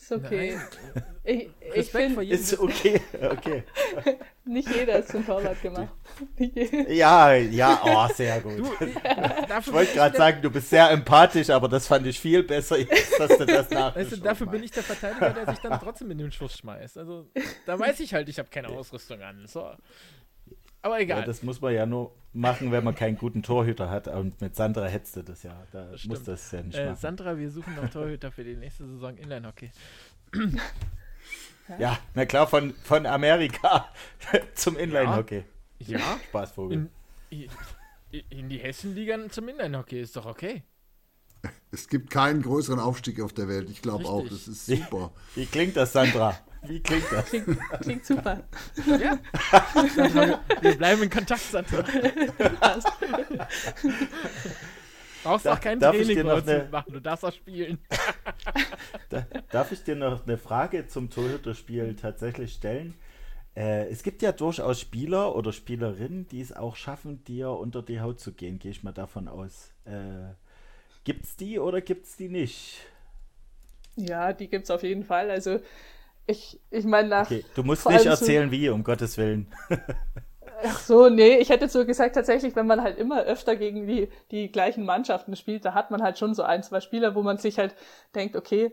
Ist okay. Nein, Ich, ich jedem. Ist okay, okay. nicht jeder ist zum Torwart gemacht. Nicht jeder. Ja, ja, oh, sehr gut. Du, ich, wollte gerade sagen, du bist sehr empathisch, aber das fand ich viel besser, jetzt, dass du das. Weißt du, dafür bin ich der Verteidiger, der sich dann trotzdem in den Schuss schmeißt. Also, da weiß ich halt, ich habe keine Ausrüstung an. So. Aber Ja, egal. das muss man ja nur machen, wenn man keinen guten Torhüter hat. Und mit Sandra hättest du das ja. Da muss stimmt. das ja nicht äh, machen. Sandra, wir suchen noch Torhüter für die nächste Saison Inline-Hockey. Ja, na klar, von, von Amerika zum Inline-Hockey. Ja, Spaßvogel. in, in, in die Hessenliga zum Inline-Hockey ist doch okay. Es gibt keinen größeren Aufstieg auf der Welt. Ich glaube auch, das ist super. Wie klingt das, Sandra? Wie klingt das? Klingt, klingt super. Ja. Wir bleiben in Kontakt, Sandra. Passt. Brauchst Da- auch kein Training noch uns eine- mitmachen, du darfst auch spielen. Da, darf ich dir noch eine Frage zum Torhüterspiel tatsächlich stellen? Äh, es gibt ja durchaus Spieler oder Spielerinnen, die es auch schaffen, dir unter die Haut zu gehen, gehe ich mal davon aus. Äh, gibt's die oder gibt's die nicht? Ja, die gibt's auf jeden Fall. Also ich, ich meine nach. Okay, du musst nicht allem so- erzählen, wie, um Gottes Willen. Ach so, nee, ich hätte so gesagt, tatsächlich, wenn man halt immer öfter gegen die, die gleichen Mannschaften spielt, da hat man halt schon so ein, zwei Spieler, wo man sich halt denkt, okay,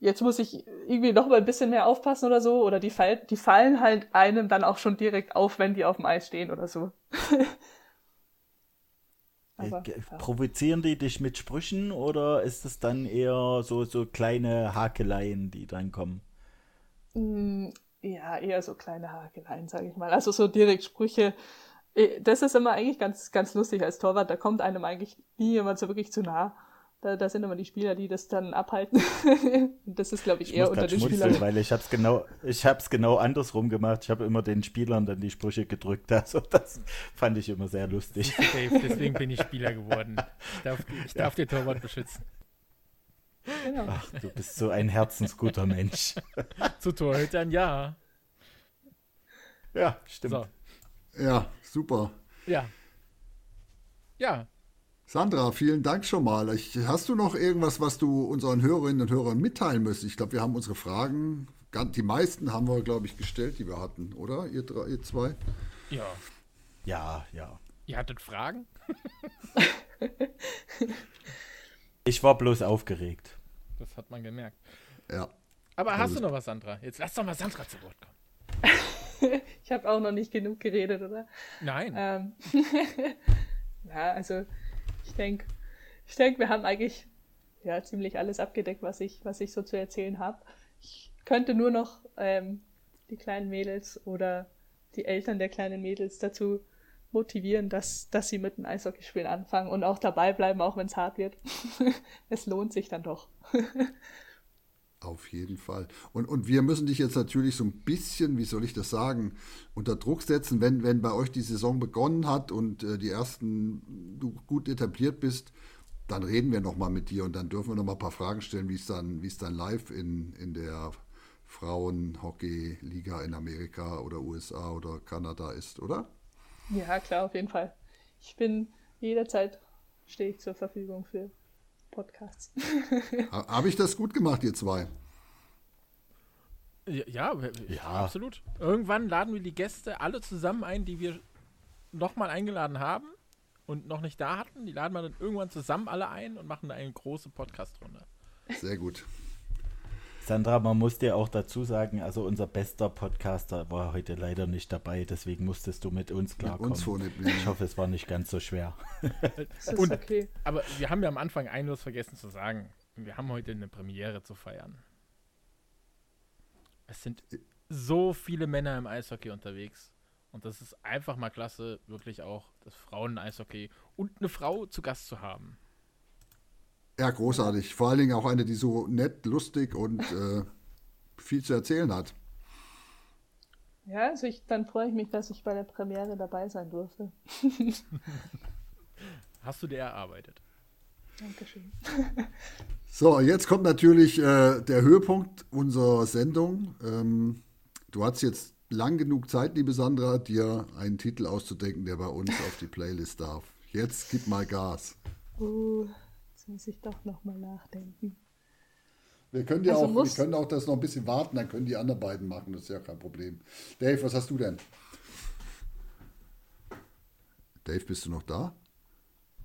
jetzt muss ich irgendwie noch mal ein bisschen mehr aufpassen oder so, oder die, fall, die fallen halt einem dann auch schon direkt auf, wenn die auf dem Eis stehen oder so. Aber, Äh, ja. Provozieren die dich mit Sprüchen oder ist es dann eher so, so kleine Hakeleien, die dann kommen? Mm, Ja, eher so kleine Hakeleien, sage ich mal. Also so direkt Sprüche. Eh, Das ist immer eigentlich ganz, ganz lustig als Torwart. Da kommt einem eigentlich nie jemand so wirklich zu nah. Da, da sind immer die Spieler, die das dann abhalten. Das ist, glaube ich, Ich eher muss unter den Spielern. weil ich hab's genau, ich hab's genau andersrum gemacht. Ich habe immer den Spielern dann die Sprüche gedrückt. Also das fand ich immer sehr lustig. Dave, deswegen bin ich Spieler geworden. Ich darf, ich darf den Torwart beschützen. Genau. Ach, du bist so ein herzensguter Mensch. Zu Torhütern, ja. Ja, stimmt. So, Ja, super. ja. Ja, Sandra, vielen Dank schon mal. Ich, hast du noch irgendwas, was du unseren Hörerinnen und Hörern mitteilen müsst? Ich glaube, wir haben unsere Fragen, die meisten haben wir, glaube ich, gestellt, die wir hatten, oder? Ihr, drei, ihr zwei? ja. Ja, ja. Ihr hattet Fragen? Ich war bloß aufgeregt. Das hat man gemerkt. Ja. Aber hast du noch was, Sandra? Jetzt lass doch mal Sandra zu Wort kommen. Ich habe auch noch nicht genug geredet, oder? Nein. Ähm, ja, also ich denke, ich denk, wir haben eigentlich ja, ziemlich alles abgedeckt, was ich, was ich so zu erzählen habe. Ich könnte nur noch ähm, die kleinen Mädels oder die Eltern der kleinen Mädels dazu motivieren, dass, dass sie mit dem Eishockeyspielen anfangen und auch dabei bleiben, auch wenn es hart wird. es lohnt sich dann doch. Auf jeden Fall. Und, und wir müssen dich jetzt natürlich so ein bisschen, wie soll ich das sagen, unter Druck setzen, wenn, wenn bei euch die Saison begonnen hat und äh, die ersten du gut etabliert bist, dann reden wir nochmal mit dir und dann dürfen wir nochmal ein paar Fragen stellen, wie es dann, es dann live in, in der Frauenhockey-Liga in Amerika oder USA oder Kanada ist, oder? Ja, klar, auf jeden Fall. Ich bin jederzeit stehe ich zur Verfügung für Podcasts. Ha- Habe ich das gut gemacht, ihr zwei? Ja, ja, Ja. absolut. Irgendwann laden wir die Gäste alle zusammen ein, die wir nochmal eingeladen haben. und noch nicht da hatten, die laden wir dann irgendwann zusammen alle ein und machen da eine große Podcast-Runde. Sehr gut. Sandra, man muss dir auch dazu sagen, also unser bester Podcaster war heute leider nicht dabei, deswegen musstest du mit uns klarkommen. Mit uns vorne, ich hoffe, es war nicht ganz so schwer. Und- okay. Aber wir haben ja am Anfang eines vergessen zu sagen. Wir haben heute eine Premiere zu feiern. Es sind so viele Männer im Eishockey unterwegs. Und das ist einfach mal klasse, wirklich auch das Frauen-Eishockey und eine Frau zu Gast zu haben. Ja, großartig. Vor allen Dingen auch eine, die so nett, lustig und äh, viel zu erzählen hat. Ja, also ich, dann freue ich mich, dass ich bei der Premiere dabei sein durfte. Hast du dir erarbeitet? Dankeschön. So, jetzt kommt natürlich äh, der Höhepunkt unserer Sendung. Ähm, du hast jetzt lang genug Zeit, liebe Sandra, dir einen Titel auszudenken, der bei uns auf die Playlist darf. Jetzt gib mal Gas. Uh, jetzt muss ich doch nochmal nachdenken. Wir können, ja Also auch, wir können auch das noch ein bisschen warten, dann können die anderen beiden machen, das ist ja kein Problem. Dave, was hast du denn? Dave, bist du noch da?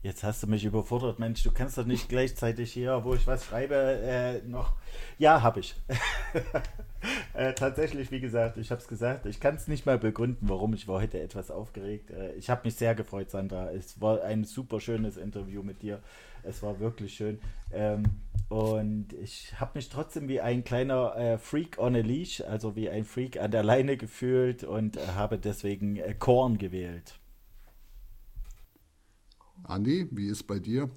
Jetzt hast du mich überfordert, Mensch. Du kannst doch nicht gleichzeitig hier, wo ich was schreibe, äh, noch. Ja, habe ich. äh, tatsächlich, wie gesagt, ich habe es gesagt, ich kann es nicht mal begründen, warum. Ich war heute etwas aufgeregt. Äh, ich habe mich sehr gefreut, Sandra. Es war ein super schönes Interview mit dir. Es war wirklich schön. Ähm, und ich habe mich trotzdem wie ein kleiner äh, Freak on a Leash, also wie ein Freak an der Leine gefühlt und äh, habe deswegen äh, Korn gewählt. Andi, wie ist bei dir?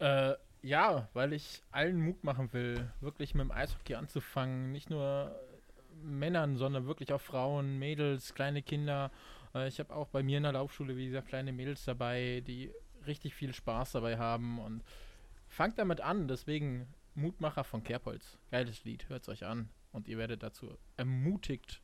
Äh, ja, weil ich allen Mut machen will, wirklich mit dem Eishockey anzufangen. Nicht nur Männern, sondern wirklich auch Frauen, Mädels, kleine Kinder. Äh, ich habe auch bei mir in der Laufschule, wie gesagt, kleine Mädels dabei, die richtig viel Spaß dabei haben. Und fangt damit an. Deswegen Mutmacher von Kerbholz. Geiles Lied, hört's euch an. Und ihr werdet dazu ermutigt.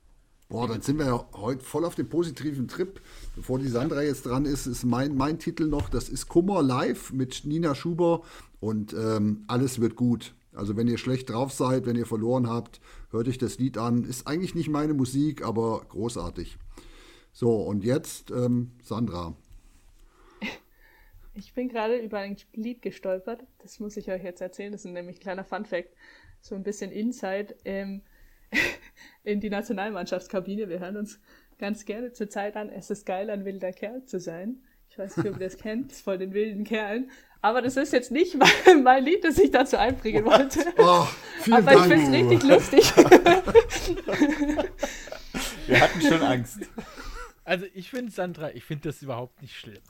Boah, dann sind wir ja heute voll auf dem positiven Trip. Bevor die Sandra jetzt dran ist, ist mein, mein Titel noch, das ist Kummer live mit Nina Schuber und ähm, alles wird gut. Also wenn ihr schlecht drauf seid, wenn ihr verloren habt, hört euch das Lied an. Ist eigentlich nicht meine Musik, aber großartig. So, und jetzt ähm, Sandra. Ich bin gerade über ein Lied gestolpert. Das muss ich euch jetzt erzählen. Das ist nämlich ein kleiner Fun-Fact. So ein bisschen Insight ähm, in die Nationalmannschaftskabine. Wir hören uns ganz gerne zur Zeit an. Es ist geil, ein wilder Kerl zu sein. Ich weiß nicht, ob ihr das kennt, von den wilden Kerlen. Aber das ist jetzt nicht mein, mein Lied, das ich dazu einbringen wollte. Oh, Aber ich Dank. finde es richtig lustig. Wir hatten schon Angst. Also ich finde, Sandra, ich finde das überhaupt nicht schlimm.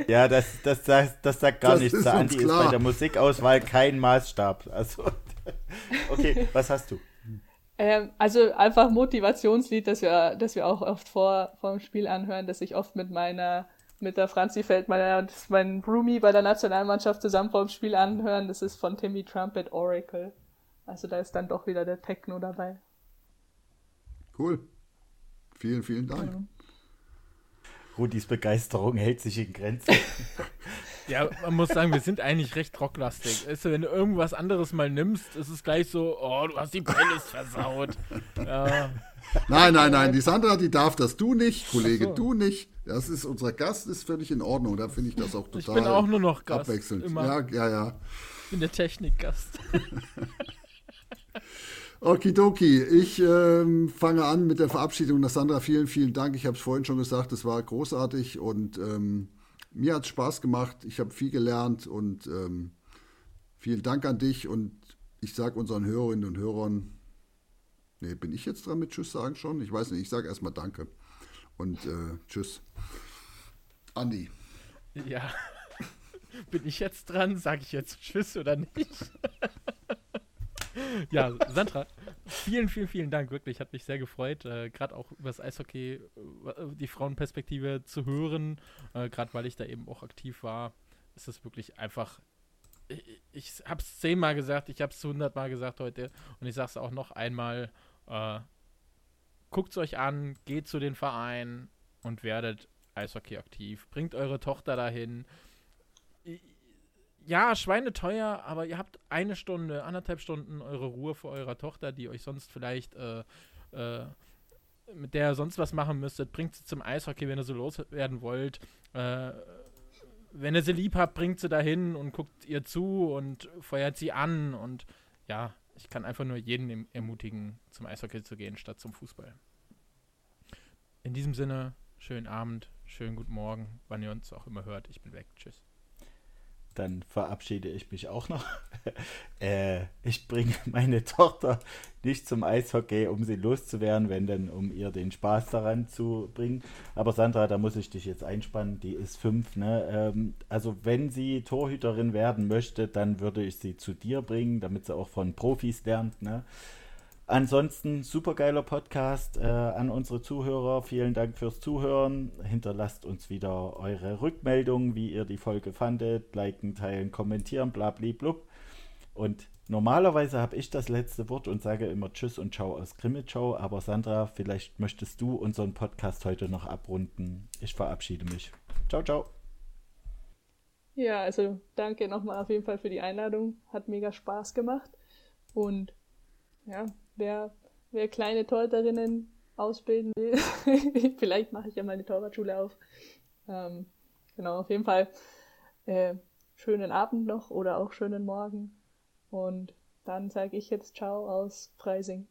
Ja, das, das, das, das sagt gar Das nichts. ist Der Andi ist klar. bei der Musikauswahl kein Maßstab. Also, okay, was hast du? Ähm, also einfach Motivationslied, das wir, das wir auch oft vor, vor dem Spiel anhören, das ich oft mit meiner, mit der Franzi Feld, meiner, mein Roomie bei der Nationalmannschaft zusammen vor dem Spiel anhören. Das ist von Timmy Trumpet Oracle. Also da ist dann doch wieder der Techno dabei. Cool. Vielen, vielen Dank. Rudis Begeisterung hält sich in Grenzen. Ja, man muss sagen, wir sind eigentlich recht rocklastig. Weißt du, wenn du irgendwas anderes mal nimmst, ist es gleich so, oh, du hast die Playlist versaut. Ja, Nein, nein, nein, die Sandra, die darf das, du nicht, Kollege, so. du nicht. Das ist unser Gast, ist völlig in Ordnung. Da finde ich das auch total ich bin auch nur noch Gast. abwechselnd. Immer. Ja, ja, ja. Ich bin der Technikgast. Okidoki, ich ähm, fange an mit der Verabschiedung. nach Sandra, vielen, vielen Dank. Ich habe es vorhin schon gesagt, es war großartig und ähm, mir hat es Spaß gemacht. Ich habe viel gelernt und ähm, vielen Dank an dich. Und ich sage unseren Hörerinnen und Hörern, nee, bin ich jetzt dran mit Tschüss sagen schon? Ich weiß nicht, ich sage erstmal Danke und äh, Tschüss. Andi. Ja. Bin ich jetzt dran? Sage ich jetzt Tschüss oder nicht? ja, Sandra, vielen, vielen, vielen Dank. Wirklich, hat mich sehr gefreut. Äh, Gerade auch über das Eishockey, äh, die Frauenperspektive zu hören. Äh, Gerade weil ich da eben auch aktiv war, ist es wirklich einfach. Ich, ich habe es zehnmal gesagt, ich habe es hundertmal gesagt heute und ich sage es auch noch einmal. Äh, Guckt es euch an, geht zu den Vereinen und werdet Eishockey aktiv. Bringt eure Tochter dahin. Ja, schweineteuer, aber ihr habt eine Stunde, anderthalb Stunden eure Ruhe vor eurer Tochter, die euch sonst vielleicht äh, äh, mit der ihr sonst was machen müsstet, bringt sie zum Eishockey, wenn ihr so loswerden wollt. Äh, wenn ihr sie lieb habt, bringt sie dahin und guckt ihr zu und feuert sie an. Und ja, ich kann einfach nur jeden ermutigen, zum Eishockey zu gehen, statt zum Fußball. In diesem Sinne, schönen Abend, schönen guten Morgen, wann ihr uns auch immer hört. Ich bin weg. Tschüss dann verabschiede ich mich auch noch. äh, ich bringe meine Tochter nicht zum Eishockey, um sie loszuwerden, wenn denn, um ihr den Spaß daran zu bringen. Aber Sandra, da muss ich dich jetzt einspannen, die ist fünf. Ne? Ähm, also wenn sie Torhüterin werden möchte, dann würde ich sie zu dir bringen, damit sie auch von Profis lernt. Ne? Ansonsten supergeiler Podcast äh, an unsere Zuhörer. Vielen Dank fürs Zuhören. Hinterlasst uns wieder eure Rückmeldungen, wie ihr die Folge fandet. Liken, teilen, kommentieren, blub. Und normalerweise habe ich das letzte Wort und sage immer Tschüss und Ciao aus Grimmitschau. Aber Sandra, vielleicht möchtest du unseren Podcast heute noch abrunden. Ich verabschiede mich. Ciao, ciao. Ja, also danke nochmal auf jeden Fall für die Einladung. Hat mega Spaß gemacht. Und ja, wer, wer kleine Torhüterinnen ausbilden will, vielleicht mache ich ja mal eine Torwartschule auf. Ähm, genau, auf jeden Fall äh, schönen Abend noch oder auch schönen Morgen. Und dann sage ich jetzt Ciao aus Freising.